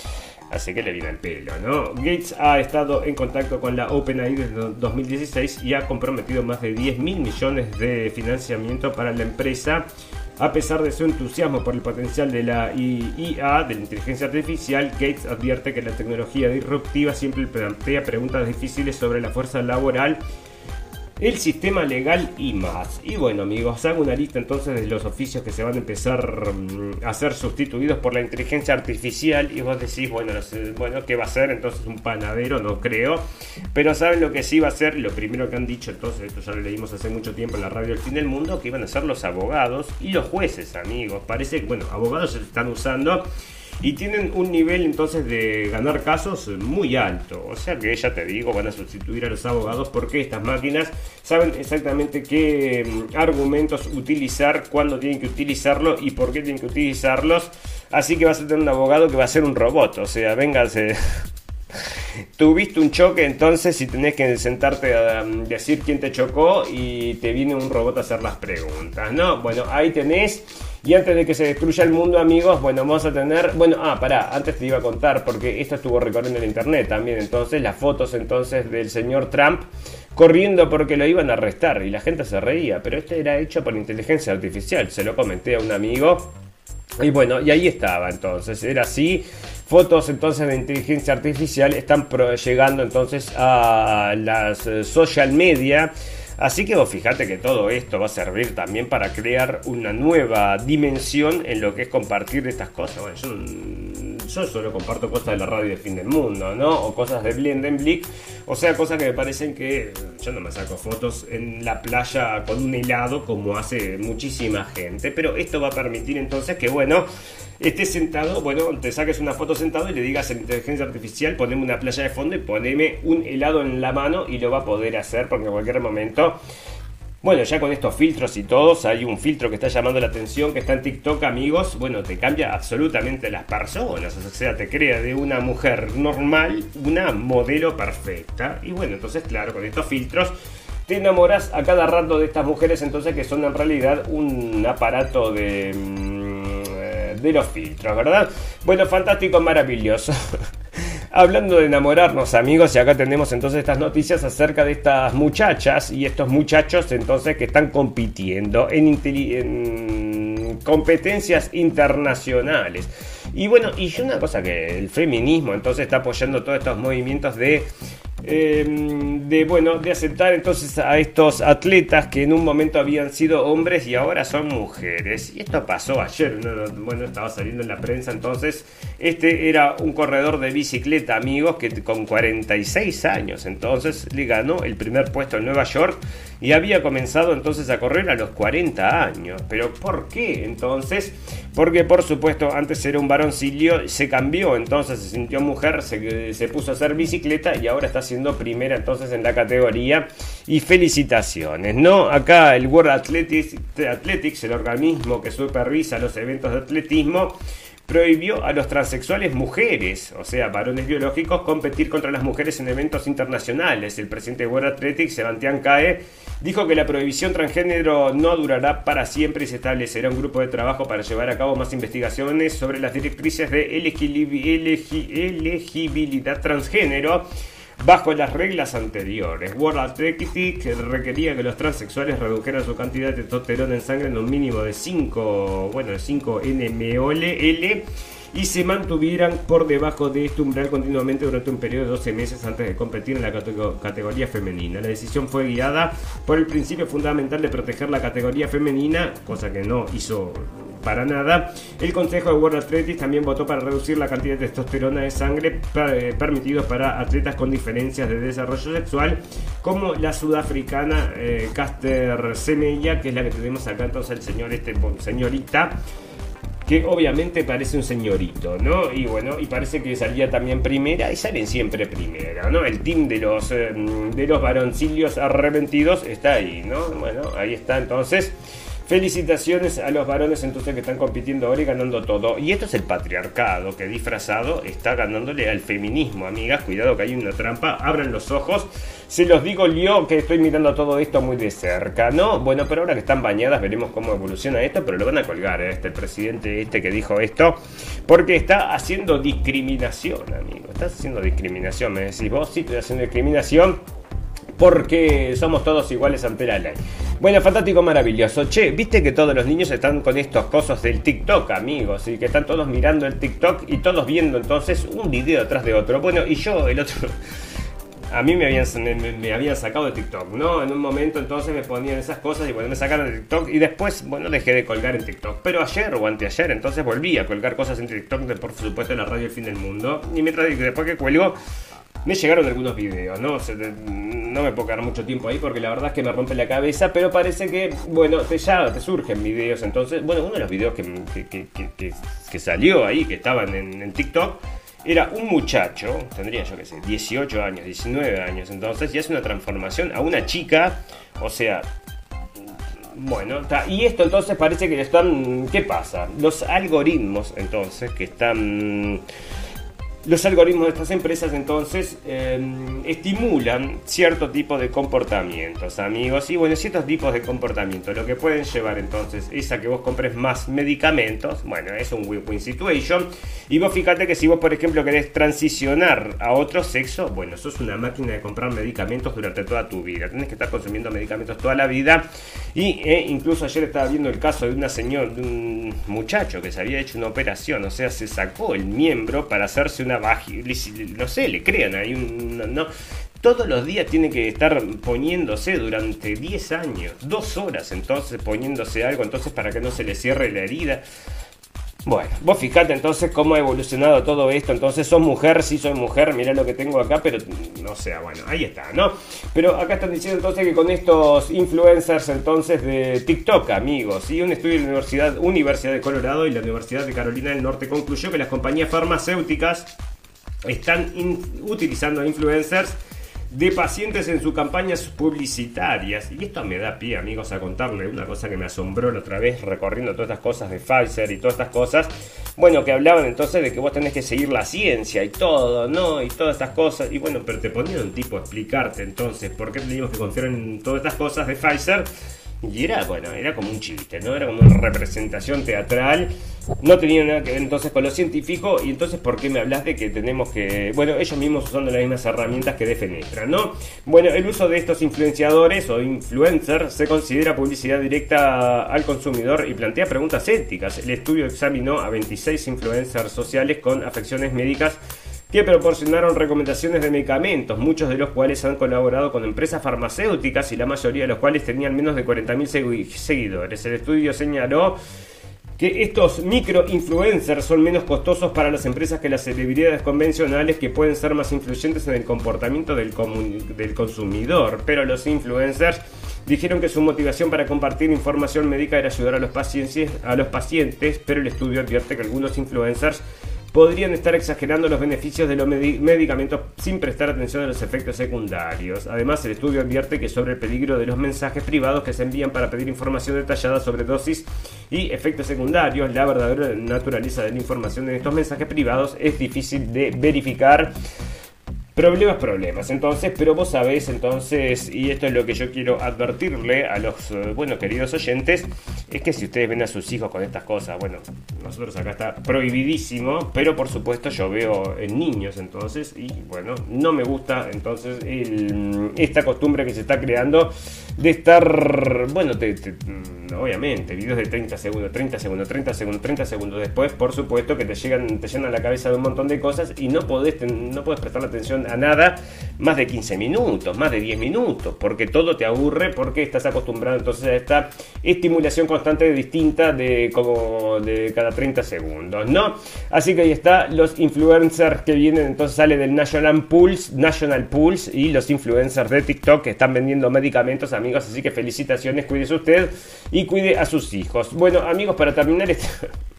Así que le viene el pelo, ¿no? Gates ha estado en contacto con la OpenAI desde 2016 y ha comprometido más de 10 mil millones de financiamiento para la empresa. A pesar de su entusiasmo por el potencial de la IA, de la inteligencia artificial, Gates advierte que la tecnología disruptiva siempre plantea preguntas difíciles sobre la fuerza laboral el sistema legal y más. Y bueno amigos, hago una lista entonces de los oficios que se van a empezar mm, a ser sustituidos por la inteligencia artificial y vos decís, bueno, bueno, ¿qué va a ser? Entonces un panadero, no creo. Pero saben lo que sí va a ser, lo primero que han dicho, entonces esto ya lo leímos hace mucho tiempo en la radio El Fin del Mundo, que iban a ser los abogados y los jueces amigos. Parece que, bueno, abogados se están usando y tienen un nivel entonces de ganar casos muy alto. O sea que ya te digo, van a sustituir a los abogados porque estas máquinas saben exactamente qué mm, argumentos utilizar, cuándo tienen que utilizarlo y por qué tienen que utilizarlos. Así que vas a tener un abogado que va a ser un robot. O sea, véngase. [laughs] Tuviste un choque, entonces si tenés que sentarte a mm, decir quién te chocó y te viene un robot a hacer las preguntas, ¿no? Bueno, ahí tenés y antes de que se destruya el mundo, amigos, bueno, vamos a tener. Bueno, ah, pará, antes te iba a contar, porque esto estuvo recorriendo en internet también. Entonces, las fotos entonces del señor Trump corriendo porque lo iban a arrestar y la gente se reía. Pero este era hecho por inteligencia artificial. Se lo comenté a un amigo. Y bueno, y ahí estaba entonces, era así. Fotos entonces de inteligencia artificial están llegando entonces a las eh, social media Así que vos fijate que todo esto va a servir también para crear una nueva dimensión en lo que es compartir estas cosas. Bueno, yo, yo solo comparto cosas de la radio de fin del mundo, ¿no? O cosas de Blendenblick. O sea, cosas que me parecen que yo no me saco fotos en la playa con un helado como hace muchísima gente. Pero esto va a permitir entonces que, bueno, estés sentado, bueno, te saques una foto sentado y le digas a inteligencia artificial, poneme una playa de fondo y poneme un helado en la mano y lo va a poder hacer porque en cualquier momento... Bueno, ya con estos filtros y todos, hay un filtro que está llamando la atención, que está en TikTok, amigos. Bueno, te cambia absolutamente las personas. O sea, te crea de una mujer normal una modelo perfecta. Y bueno, entonces, claro, con estos filtros te enamoras a cada rato de estas mujeres, entonces que son en realidad un aparato de mm, de los filtros, ¿verdad? Bueno, fantástico, maravilloso. [laughs] Hablando de enamorarnos, amigos, y acá tenemos entonces estas noticias acerca de estas muchachas y estos muchachos entonces que están compitiendo en, en competencias internacionales. Y bueno, y una cosa que el feminismo entonces está apoyando todos estos movimientos de Em, de bueno de aceptar entonces a estos atletas que en un momento habían sido hombres y ahora son mujeres. Y esto pasó ayer bueno estaba saliendo en la prensa entonces. Este era un corredor de bicicleta amigos que con 46 años entonces le ganó el primer puesto en Nueva York y había comenzado entonces a correr a los 40 años. Pero ¿por qué entonces? porque por supuesto antes era un varoncillo se cambió entonces se sintió mujer se, se puso a hacer bicicleta y ahora está primera entonces en la categoría. Y felicitaciones, ¿no? Acá el World Athletics, Athletics el organismo que supervisa los eventos de atletismo, prohibió a los transexuales mujeres, o sea, varones biológicos, competir contra las mujeres en eventos internacionales. El presidente de World Athletics, Sebastián Cae, dijo que la prohibición transgénero no durará para siempre y se establecerá un grupo de trabajo para llevar a cabo más investigaciones sobre las directrices de elegibilidad transgénero bajo las reglas anteriores. World Athletics requería que los transexuales redujeran su cantidad de testosterona en sangre en un mínimo de 5, bueno, de 5 NMOL y se mantuvieran por debajo de este umbral continuamente durante un periodo de 12 meses antes de competir en la categoría femenina. La decisión fue guiada por el principio fundamental de proteger la categoría femenina, cosa que no hizo para nada. El Consejo de World Athletics también votó para reducir la cantidad de testosterona de sangre eh, permitidos para atletas con diferencias de desarrollo sexual, como la sudafricana eh, Caster Semella, que es la que tenemos acá entonces el señor este señorita que obviamente parece un señorito, ¿no? Y bueno, y parece que salía también primera y salen siempre primera, ¿no? El team de los eh, de los varoncillos arrepentidos está ahí, ¿no? Bueno, ahí está entonces. Felicitaciones a los varones entonces que están compitiendo ahora y ganando todo. Y esto es el patriarcado que disfrazado está ganándole al feminismo, amigas. Cuidado que hay una trampa. Abran los ojos. Se los digo yo que estoy mirando todo esto muy de cerca, ¿no? Bueno, pero ahora que están bañadas veremos cómo evoluciona esto, pero lo van a colgar, ¿eh? este el presidente este que dijo esto, porque está haciendo discriminación, amigo. Estás haciendo discriminación, me decís vos, sí, estoy haciendo discriminación porque somos todos iguales ante la ley. Bueno, fantástico, maravilloso. Che, viste que todos los niños están con estos cosas del TikTok, amigos, y que están todos mirando el TikTok y todos viendo entonces un video detrás de otro. Bueno, y yo, el otro. [laughs] A mí me habían, me, habían sacado de TikTok, ¿no? En un momento entonces me ponían esas cosas y bueno, me sacaron de TikTok y después, bueno, dejé de colgar en TikTok. Pero ayer o anteayer entonces volví a colgar cosas en TikTok de por supuesto la radio El Fin del Mundo. Y mientras después que cuelgo, me llegaron algunos videos, ¿no? No me puedo quedar mucho tiempo ahí porque la verdad es que me rompe la cabeza, pero parece que, bueno, te, ya te surgen videos. Entonces, bueno, uno de los videos que, que, salió ahí, que estaban en, TikTok, era un muchacho, tendría yo que sé, 18 años, 19 años entonces, y hace una transformación a una chica, o sea, bueno, y esto entonces parece que le están, ¿qué pasa? Los algoritmos entonces que están los algoritmos de estas empresas entonces em, estimulan cierto tipo de comportamientos, amigos. Y bueno, ciertos tipos de comportamientos. Lo que pueden llevar entonces es a que vos compres más medicamentos. Bueno, es un win-win situation. Y vos fíjate que si vos, por ejemplo, querés transicionar a otro sexo, bueno, sos una máquina de comprar medicamentos durante toda tu vida. Tenés que estar consumiendo medicamentos toda la vida. Y eh, incluso ayer estaba viendo el caso de una señora, de un muchacho que se había hecho una operación. O sea, se sacó el miembro para hacerse una no sé, le crean ahí un, no, todos los días tiene que estar poniéndose durante 10 años, dos horas entonces poniéndose algo entonces para que no se le cierre la herida. Bueno, vos fijate entonces cómo ha evolucionado todo esto. Entonces, sos mujer, sí soy mujer, mira lo que tengo acá, pero no sea, bueno, ahí está, ¿no? Pero acá están diciendo entonces que con estos influencers entonces de TikTok, amigos, y un estudio de la Universidad, Universidad de Colorado y la Universidad de Carolina del Norte concluyó que las compañías farmacéuticas están utilizando influencers de pacientes en sus campañas publicitarias. Y esto me da pie, amigos, a contarle una cosa que me asombró la otra vez recorriendo todas estas cosas de Pfizer y todas estas cosas. Bueno, que hablaban entonces de que vos tenés que seguir la ciencia y todo, ¿no? Y todas estas cosas. Y bueno, pero te ponían un tipo a explicarte entonces por qué teníamos que confiar en todas estas cosas de Pfizer y era, bueno, era como un chiste, ¿no? Era como una representación teatral. No tenía nada que ver entonces con lo científico. Y entonces, ¿por qué me hablas de que tenemos que. Bueno, ellos mismos usando las mismas herramientas que Defenetra, ¿no? Bueno, el uso de estos influenciadores o influencers se considera publicidad directa al consumidor y plantea preguntas éticas. El estudio examinó a 26 influencers sociales con afecciones médicas que proporcionaron recomendaciones de medicamentos, muchos de los cuales han colaborado con empresas farmacéuticas y la mayoría de los cuales tenían menos de 40.000 seguidores. El estudio señaló que estos micro-influencers son menos costosos para las empresas que las celebridades convencionales que pueden ser más influyentes en el comportamiento del, del consumidor. Pero los influencers dijeron que su motivación para compartir información médica era ayudar a los pacientes, a los pacientes pero el estudio advierte que algunos influencers podrían estar exagerando los beneficios de los medicamentos sin prestar atención a los efectos secundarios. Además, el estudio advierte que sobre el peligro de los mensajes privados que se envían para pedir información detallada sobre dosis y efectos secundarios, la verdadera naturaleza de la información en estos mensajes privados es difícil de verificar. Problemas, problemas. Entonces, pero vos sabés entonces, y esto es lo que yo quiero advertirle a los, eh, queridos oyentes, es que si ustedes ven a sus hijos con estas cosas, bueno, nosotros acá está prohibidísimo, pero por supuesto yo veo en niños entonces, y bueno, no me gusta entonces esta costumbre que se está creando de estar, bueno, mm, obviamente, videos de 30 segundos, 30 segundos, 30 segundos, 30 segundos después, por supuesto que te llegan, te llenan la cabeza de un montón de cosas y no podés, no puedes prestar atención a nada más de 15 minutos, más de 10 minutos, porque todo te aburre, porque estás acostumbrado entonces a esta estimulación constante distinta de como de cada 30 segundos, ¿no? Así que ahí está, los influencers que vienen, entonces sale del National Pulse, National Pulse y los influencers de TikTok que están vendiendo medicamentos, amigos, así que felicitaciones, cuídese usted y cuide a sus hijos. Bueno, amigos, para terminar este... [laughs]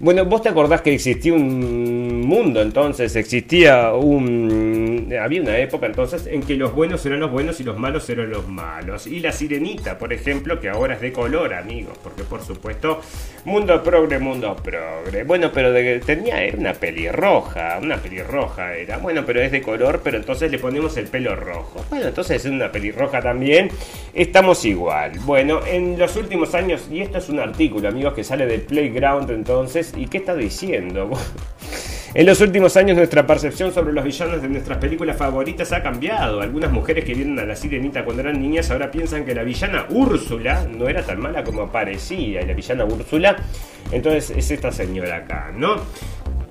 Bueno, vos te acordás que existía un mundo entonces, existía un... Había una época entonces en que los buenos eran los buenos y los malos eran los malos. Y la sirenita, por ejemplo, que ahora es de color, amigos, porque por supuesto, mundo progre, mundo progre. Bueno, pero tenía, era una pelirroja, una pelirroja era. Bueno, pero es de color, pero entonces le ponemos el pelo rojo. Bueno, entonces es una pelirroja también. Estamos igual. Bueno, en los últimos años, y esto es un artículo, amigos, que sale de Playground entonces, ¿y qué está diciendo? [laughs] En los últimos años nuestra percepción sobre los villanos de nuestras películas favoritas ha cambiado. Algunas mujeres que vieron a la sirenita cuando eran niñas ahora piensan que la villana Úrsula no era tan mala como parecía. Y la villana Úrsula, entonces es esta señora acá, ¿no?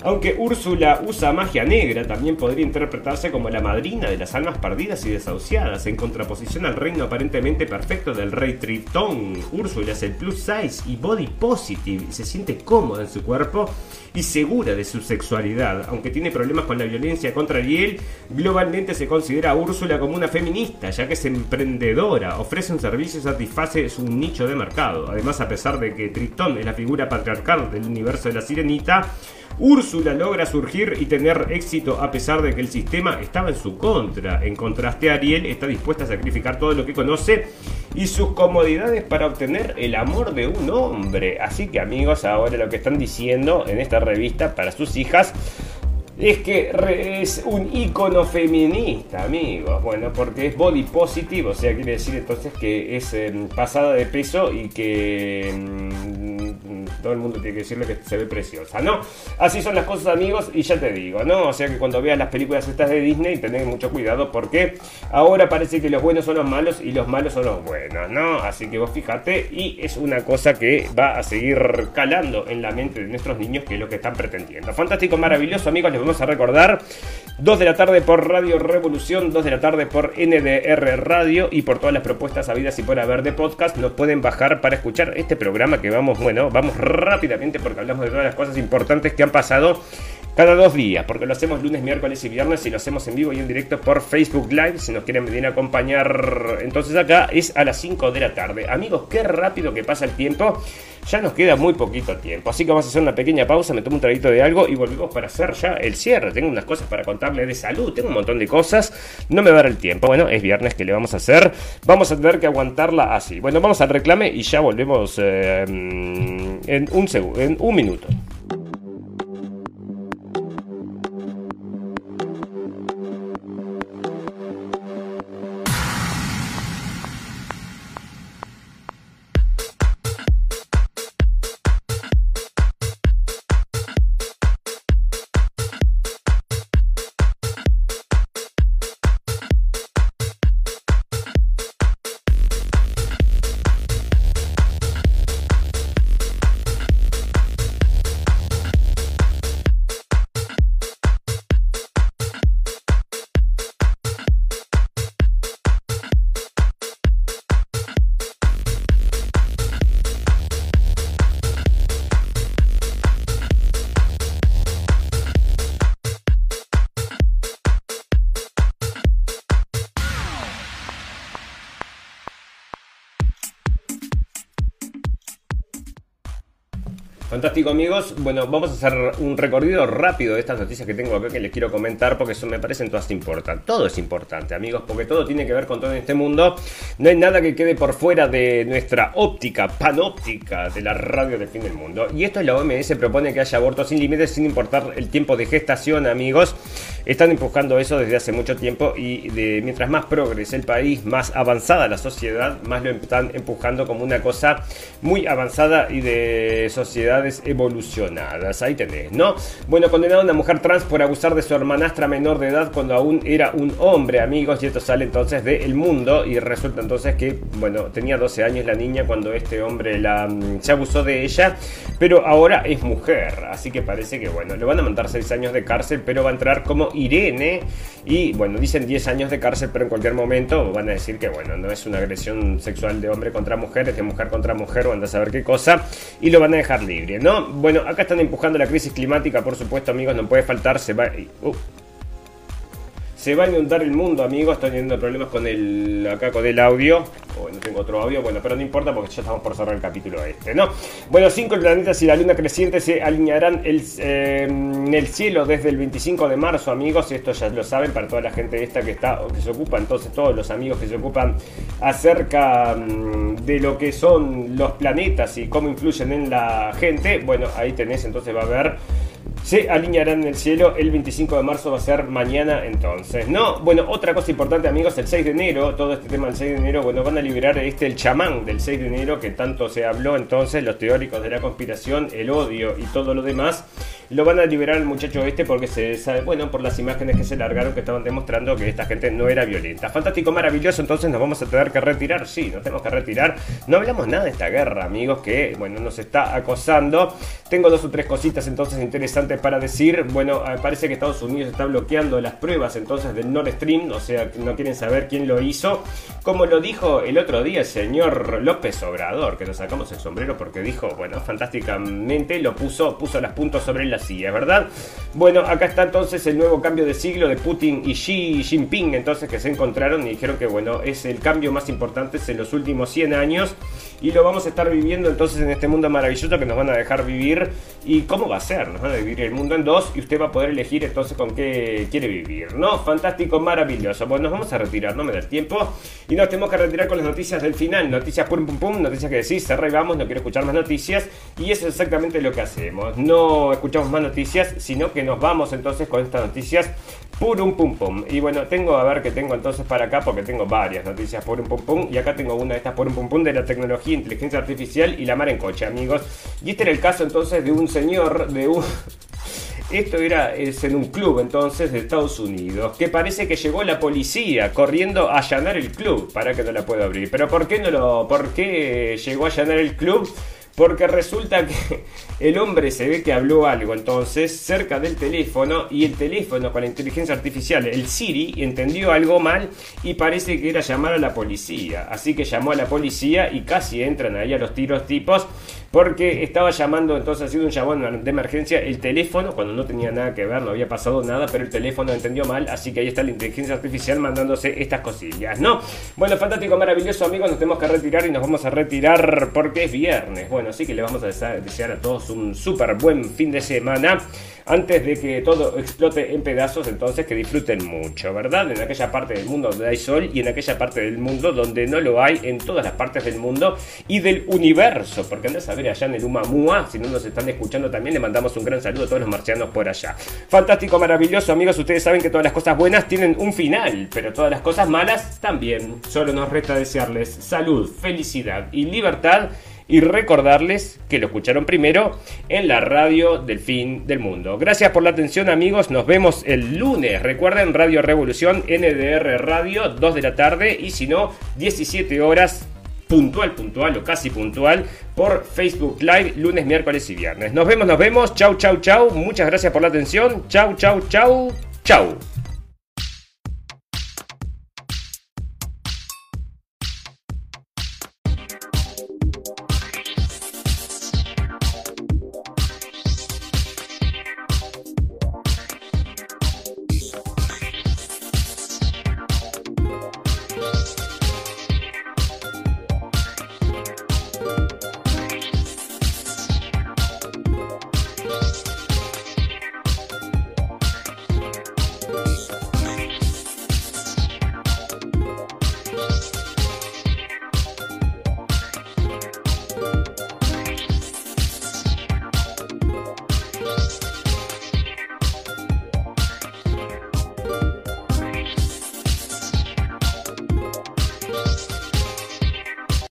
Aunque Úrsula usa magia negra, también podría interpretarse como la madrina de las almas perdidas y desahuciadas, en contraposición al reino aparentemente perfecto del rey Tritón. Úrsula es el plus size y body positive y se siente cómoda en su cuerpo y segura de su sexualidad. Aunque tiene problemas con la violencia contra Ariel, globalmente se considera a Úrsula como una feminista, ya que es emprendedora, ofrece un servicio y satisface su nicho de mercado. Además, a pesar de que Tritón es la figura patriarcal del universo de la sirenita, Úrsula logra surgir y tener éxito a pesar de que el sistema estaba en su contra. En contraste, Ariel está dispuesta a sacrificar todo lo que conoce y sus comodidades para obtener el amor de un hombre. Así que amigos, ahora lo que están diciendo en esta revista para sus hijas es que es un icono feminista, amigos. Bueno, porque es body positive, o sea, quiere decir entonces que es em, pasada de peso y que em, todo el mundo tiene que decirle que se ve preciosa, ¿no? Así son las cosas, amigos, y ya te digo, ¿no? O sea que cuando veas las películas estas de Disney, tenés mucho cuidado porque ahora parece que los buenos son los malos y los malos son los buenos, ¿no? Así que vos fíjate, y es una cosa que va a seguir calando en la mente de nuestros niños, que es lo que están pretendiendo. Fantástico, maravilloso, amigos, les a recordar. 2 de la tarde por Radio Revolución, 2 de la tarde por NDR Radio y por todas las propuestas habidas y por haber de podcast nos pueden bajar para escuchar este programa que vamos, bueno, vamos rápidamente porque hablamos de todas las cosas importantes que han pasado cada dos días, porque lo hacemos lunes, miércoles y viernes y lo hacemos en vivo y en directo por Facebook Live. Si nos quieren venir a acompañar, entonces acá es a las 5 de la tarde. Amigos, qué rápido que pasa el tiempo. Ya nos queda muy poquito tiempo, así que vamos a hacer una pequeña pausa, me tomo un traguito de algo y volvemos para hacer ya el cierre. Tengo unas cosas para contarle de salud, tengo un montón de cosas, no me va a dar el tiempo. Bueno, es viernes que le vamos a hacer, vamos a tener que aguantarla así. Bueno, vamos al reclame y ya volvemos eh, en, un en un minuto. Fantástico amigos, bueno, vamos a hacer un recorrido rápido de estas noticias que tengo acá que les quiero comentar porque eso me parecen todas importantes. Todo es importante amigos porque todo tiene que ver con todo en este mundo. No hay nada que quede por fuera de nuestra óptica, panóptica de la radio del fin del mundo. Y esto es la OMS propone que haya abortos sin límites sin importar el tiempo de gestación amigos. Están empujando eso desde hace mucho tiempo y de, mientras más progrese el país, más avanzada la sociedad, más lo están empujando como una cosa muy avanzada y de sociedades evolucionadas. Ahí tenés, ¿no? Bueno, condenada una mujer trans por abusar de su hermanastra menor de edad cuando aún era un hombre, amigos, y esto sale entonces de El Mundo y resulta entonces que, bueno, tenía 12 años la niña cuando este hombre la, mm, se abusó de ella, pero ahora es mujer, así que parece que, bueno, le van a mandar 6 años de cárcel, pero va a entrar como Irene y, bueno, dicen 10 años de cárcel, pero en cualquier momento van a decir que, bueno, no es una agresión sexual de hombre contra mujer, es de mujer contra mujer, anda a saber qué cosa, y lo van a dejar libre, ¿no? Bueno, acá están empujando la crisis climática, por supuesto, amigos, no puede faltar, se va... Uh, se va a inundar el mundo, amigos. Estoy teniendo problemas con el acá con el audio. O no tengo otro audio, bueno, pero no importa porque ya estamos por cerrar el capítulo este, ¿no? Bueno, cinco planetas y la luna creciente se alinearán el, eh, en el cielo desde el 25 de marzo, amigos. Esto ya lo saben para toda la gente esta que está que se ocupa, entonces todos los amigos que se ocupan acerca mm, de lo que son los planetas y cómo influyen en la gente. Bueno, ahí tenés, entonces va a haber se alinearán en el cielo. El 25 de marzo va a ser mañana entonces, ¿no? Bueno, otra cosa importante amigos, el 6 de enero, todo este tema del 6 de enero, bueno, van a liberar este el chamán del 6 de enero que tanto se habló entonces, los teóricos de la conspiración, el odio y todo lo demás. Lo van a liberar el muchacho este porque se sabe, bueno, por las imágenes que se largaron que estaban demostrando que esta gente no era violenta. Fantástico, maravilloso, entonces nos vamos a tener que retirar. Sí, nos tenemos que retirar. No hablamos nada de esta guerra, amigos, que, bueno, nos está acosando. Tengo dos o tres cositas entonces interesantes para decir. Bueno, eh, parece que Estados Unidos está bloqueando las pruebas entonces del Nord Stream, o sea, no quieren saber quién lo hizo. Como lo dijo el otro día el señor López Obrador, que nos sacamos el sombrero porque dijo, bueno, fantásticamente lo puso, puso las puntos sobre las es ¿verdad? Bueno, acá está entonces el nuevo cambio de siglo de Putin y Xi Jinping, entonces que se encontraron y dijeron que bueno, es el cambio más importante en los últimos 100 años y lo vamos a estar viviendo entonces en este mundo maravilloso que nos van a dejar vivir. Y cómo va a ser, nos van a dividir el mundo en dos y usted va a poder elegir entonces con qué quiere vivir, ¿no? Fantástico, maravilloso. Bueno, nos vamos a retirar, no me da tiempo. Y nos tenemos que retirar con las noticias del final, noticias pum pum pum, noticias que decís, cerra y vamos, no quiero escuchar más noticias. Y eso es exactamente lo que hacemos, no escuchamos más noticias, sino que nos vamos entonces con estas noticias purum pum pum. Y bueno, tengo a ver qué tengo entonces para acá, porque tengo varias noticias purum pum pum. Y acá tengo una de estas purum pum pum de la tecnología, inteligencia artificial y la mar en coche, amigos. Y este era el caso entonces de un señor, de un... [laughs] Esto era es en un club entonces de Estados Unidos, que parece que llegó la policía corriendo a allanar el club, para que no la puedo abrir. Pero ¿por qué no lo por qué llegó a allanar el club? Porque resulta que [laughs] el hombre se ve que habló algo entonces cerca del teléfono y el teléfono con la inteligencia artificial, el Siri, entendió algo mal y parece que era llamar a la policía. Así que llamó a la policía y casi entran ahí a los tiros tipos porque estaba llamando, entonces ha sido un llamado de emergencia, el teléfono, cuando no tenía nada que ver, no había pasado nada, pero el teléfono entendió mal, así que ahí está la inteligencia artificial mandándose estas cosillas, ¿no? Bueno, fantástico, maravilloso, amigos, nos tenemos que retirar y nos vamos a retirar porque es viernes. Bueno, así que le vamos a desear a todos un súper buen fin de semana antes de que todo explote en pedazos, entonces que disfruten mucho, ¿verdad? En aquella parte del mundo donde hay sol y en aquella parte del mundo donde no lo hay, en todas las partes del mundo y del universo, porque andas a ver allá en el Umamua, si no nos están escuchando también, le mandamos un gran saludo a todos los marcianos por allá. Fantástico, maravilloso, amigos, ustedes saben que todas las cosas buenas tienen un final, pero todas las cosas malas también. Solo nos resta desearles salud, felicidad y libertad y recordarles que lo escucharon primero en la radio del fin del mundo. Gracias por la atención amigos, nos vemos el lunes. Recuerden Radio Revolución NDR Radio 2 de la tarde y si no 17 horas puntual, puntual o casi puntual por Facebook Live lunes, miércoles y viernes. Nos vemos, nos vemos. Chau, chau, chau. Muchas gracias por la atención. Chau, chau, chau, chau.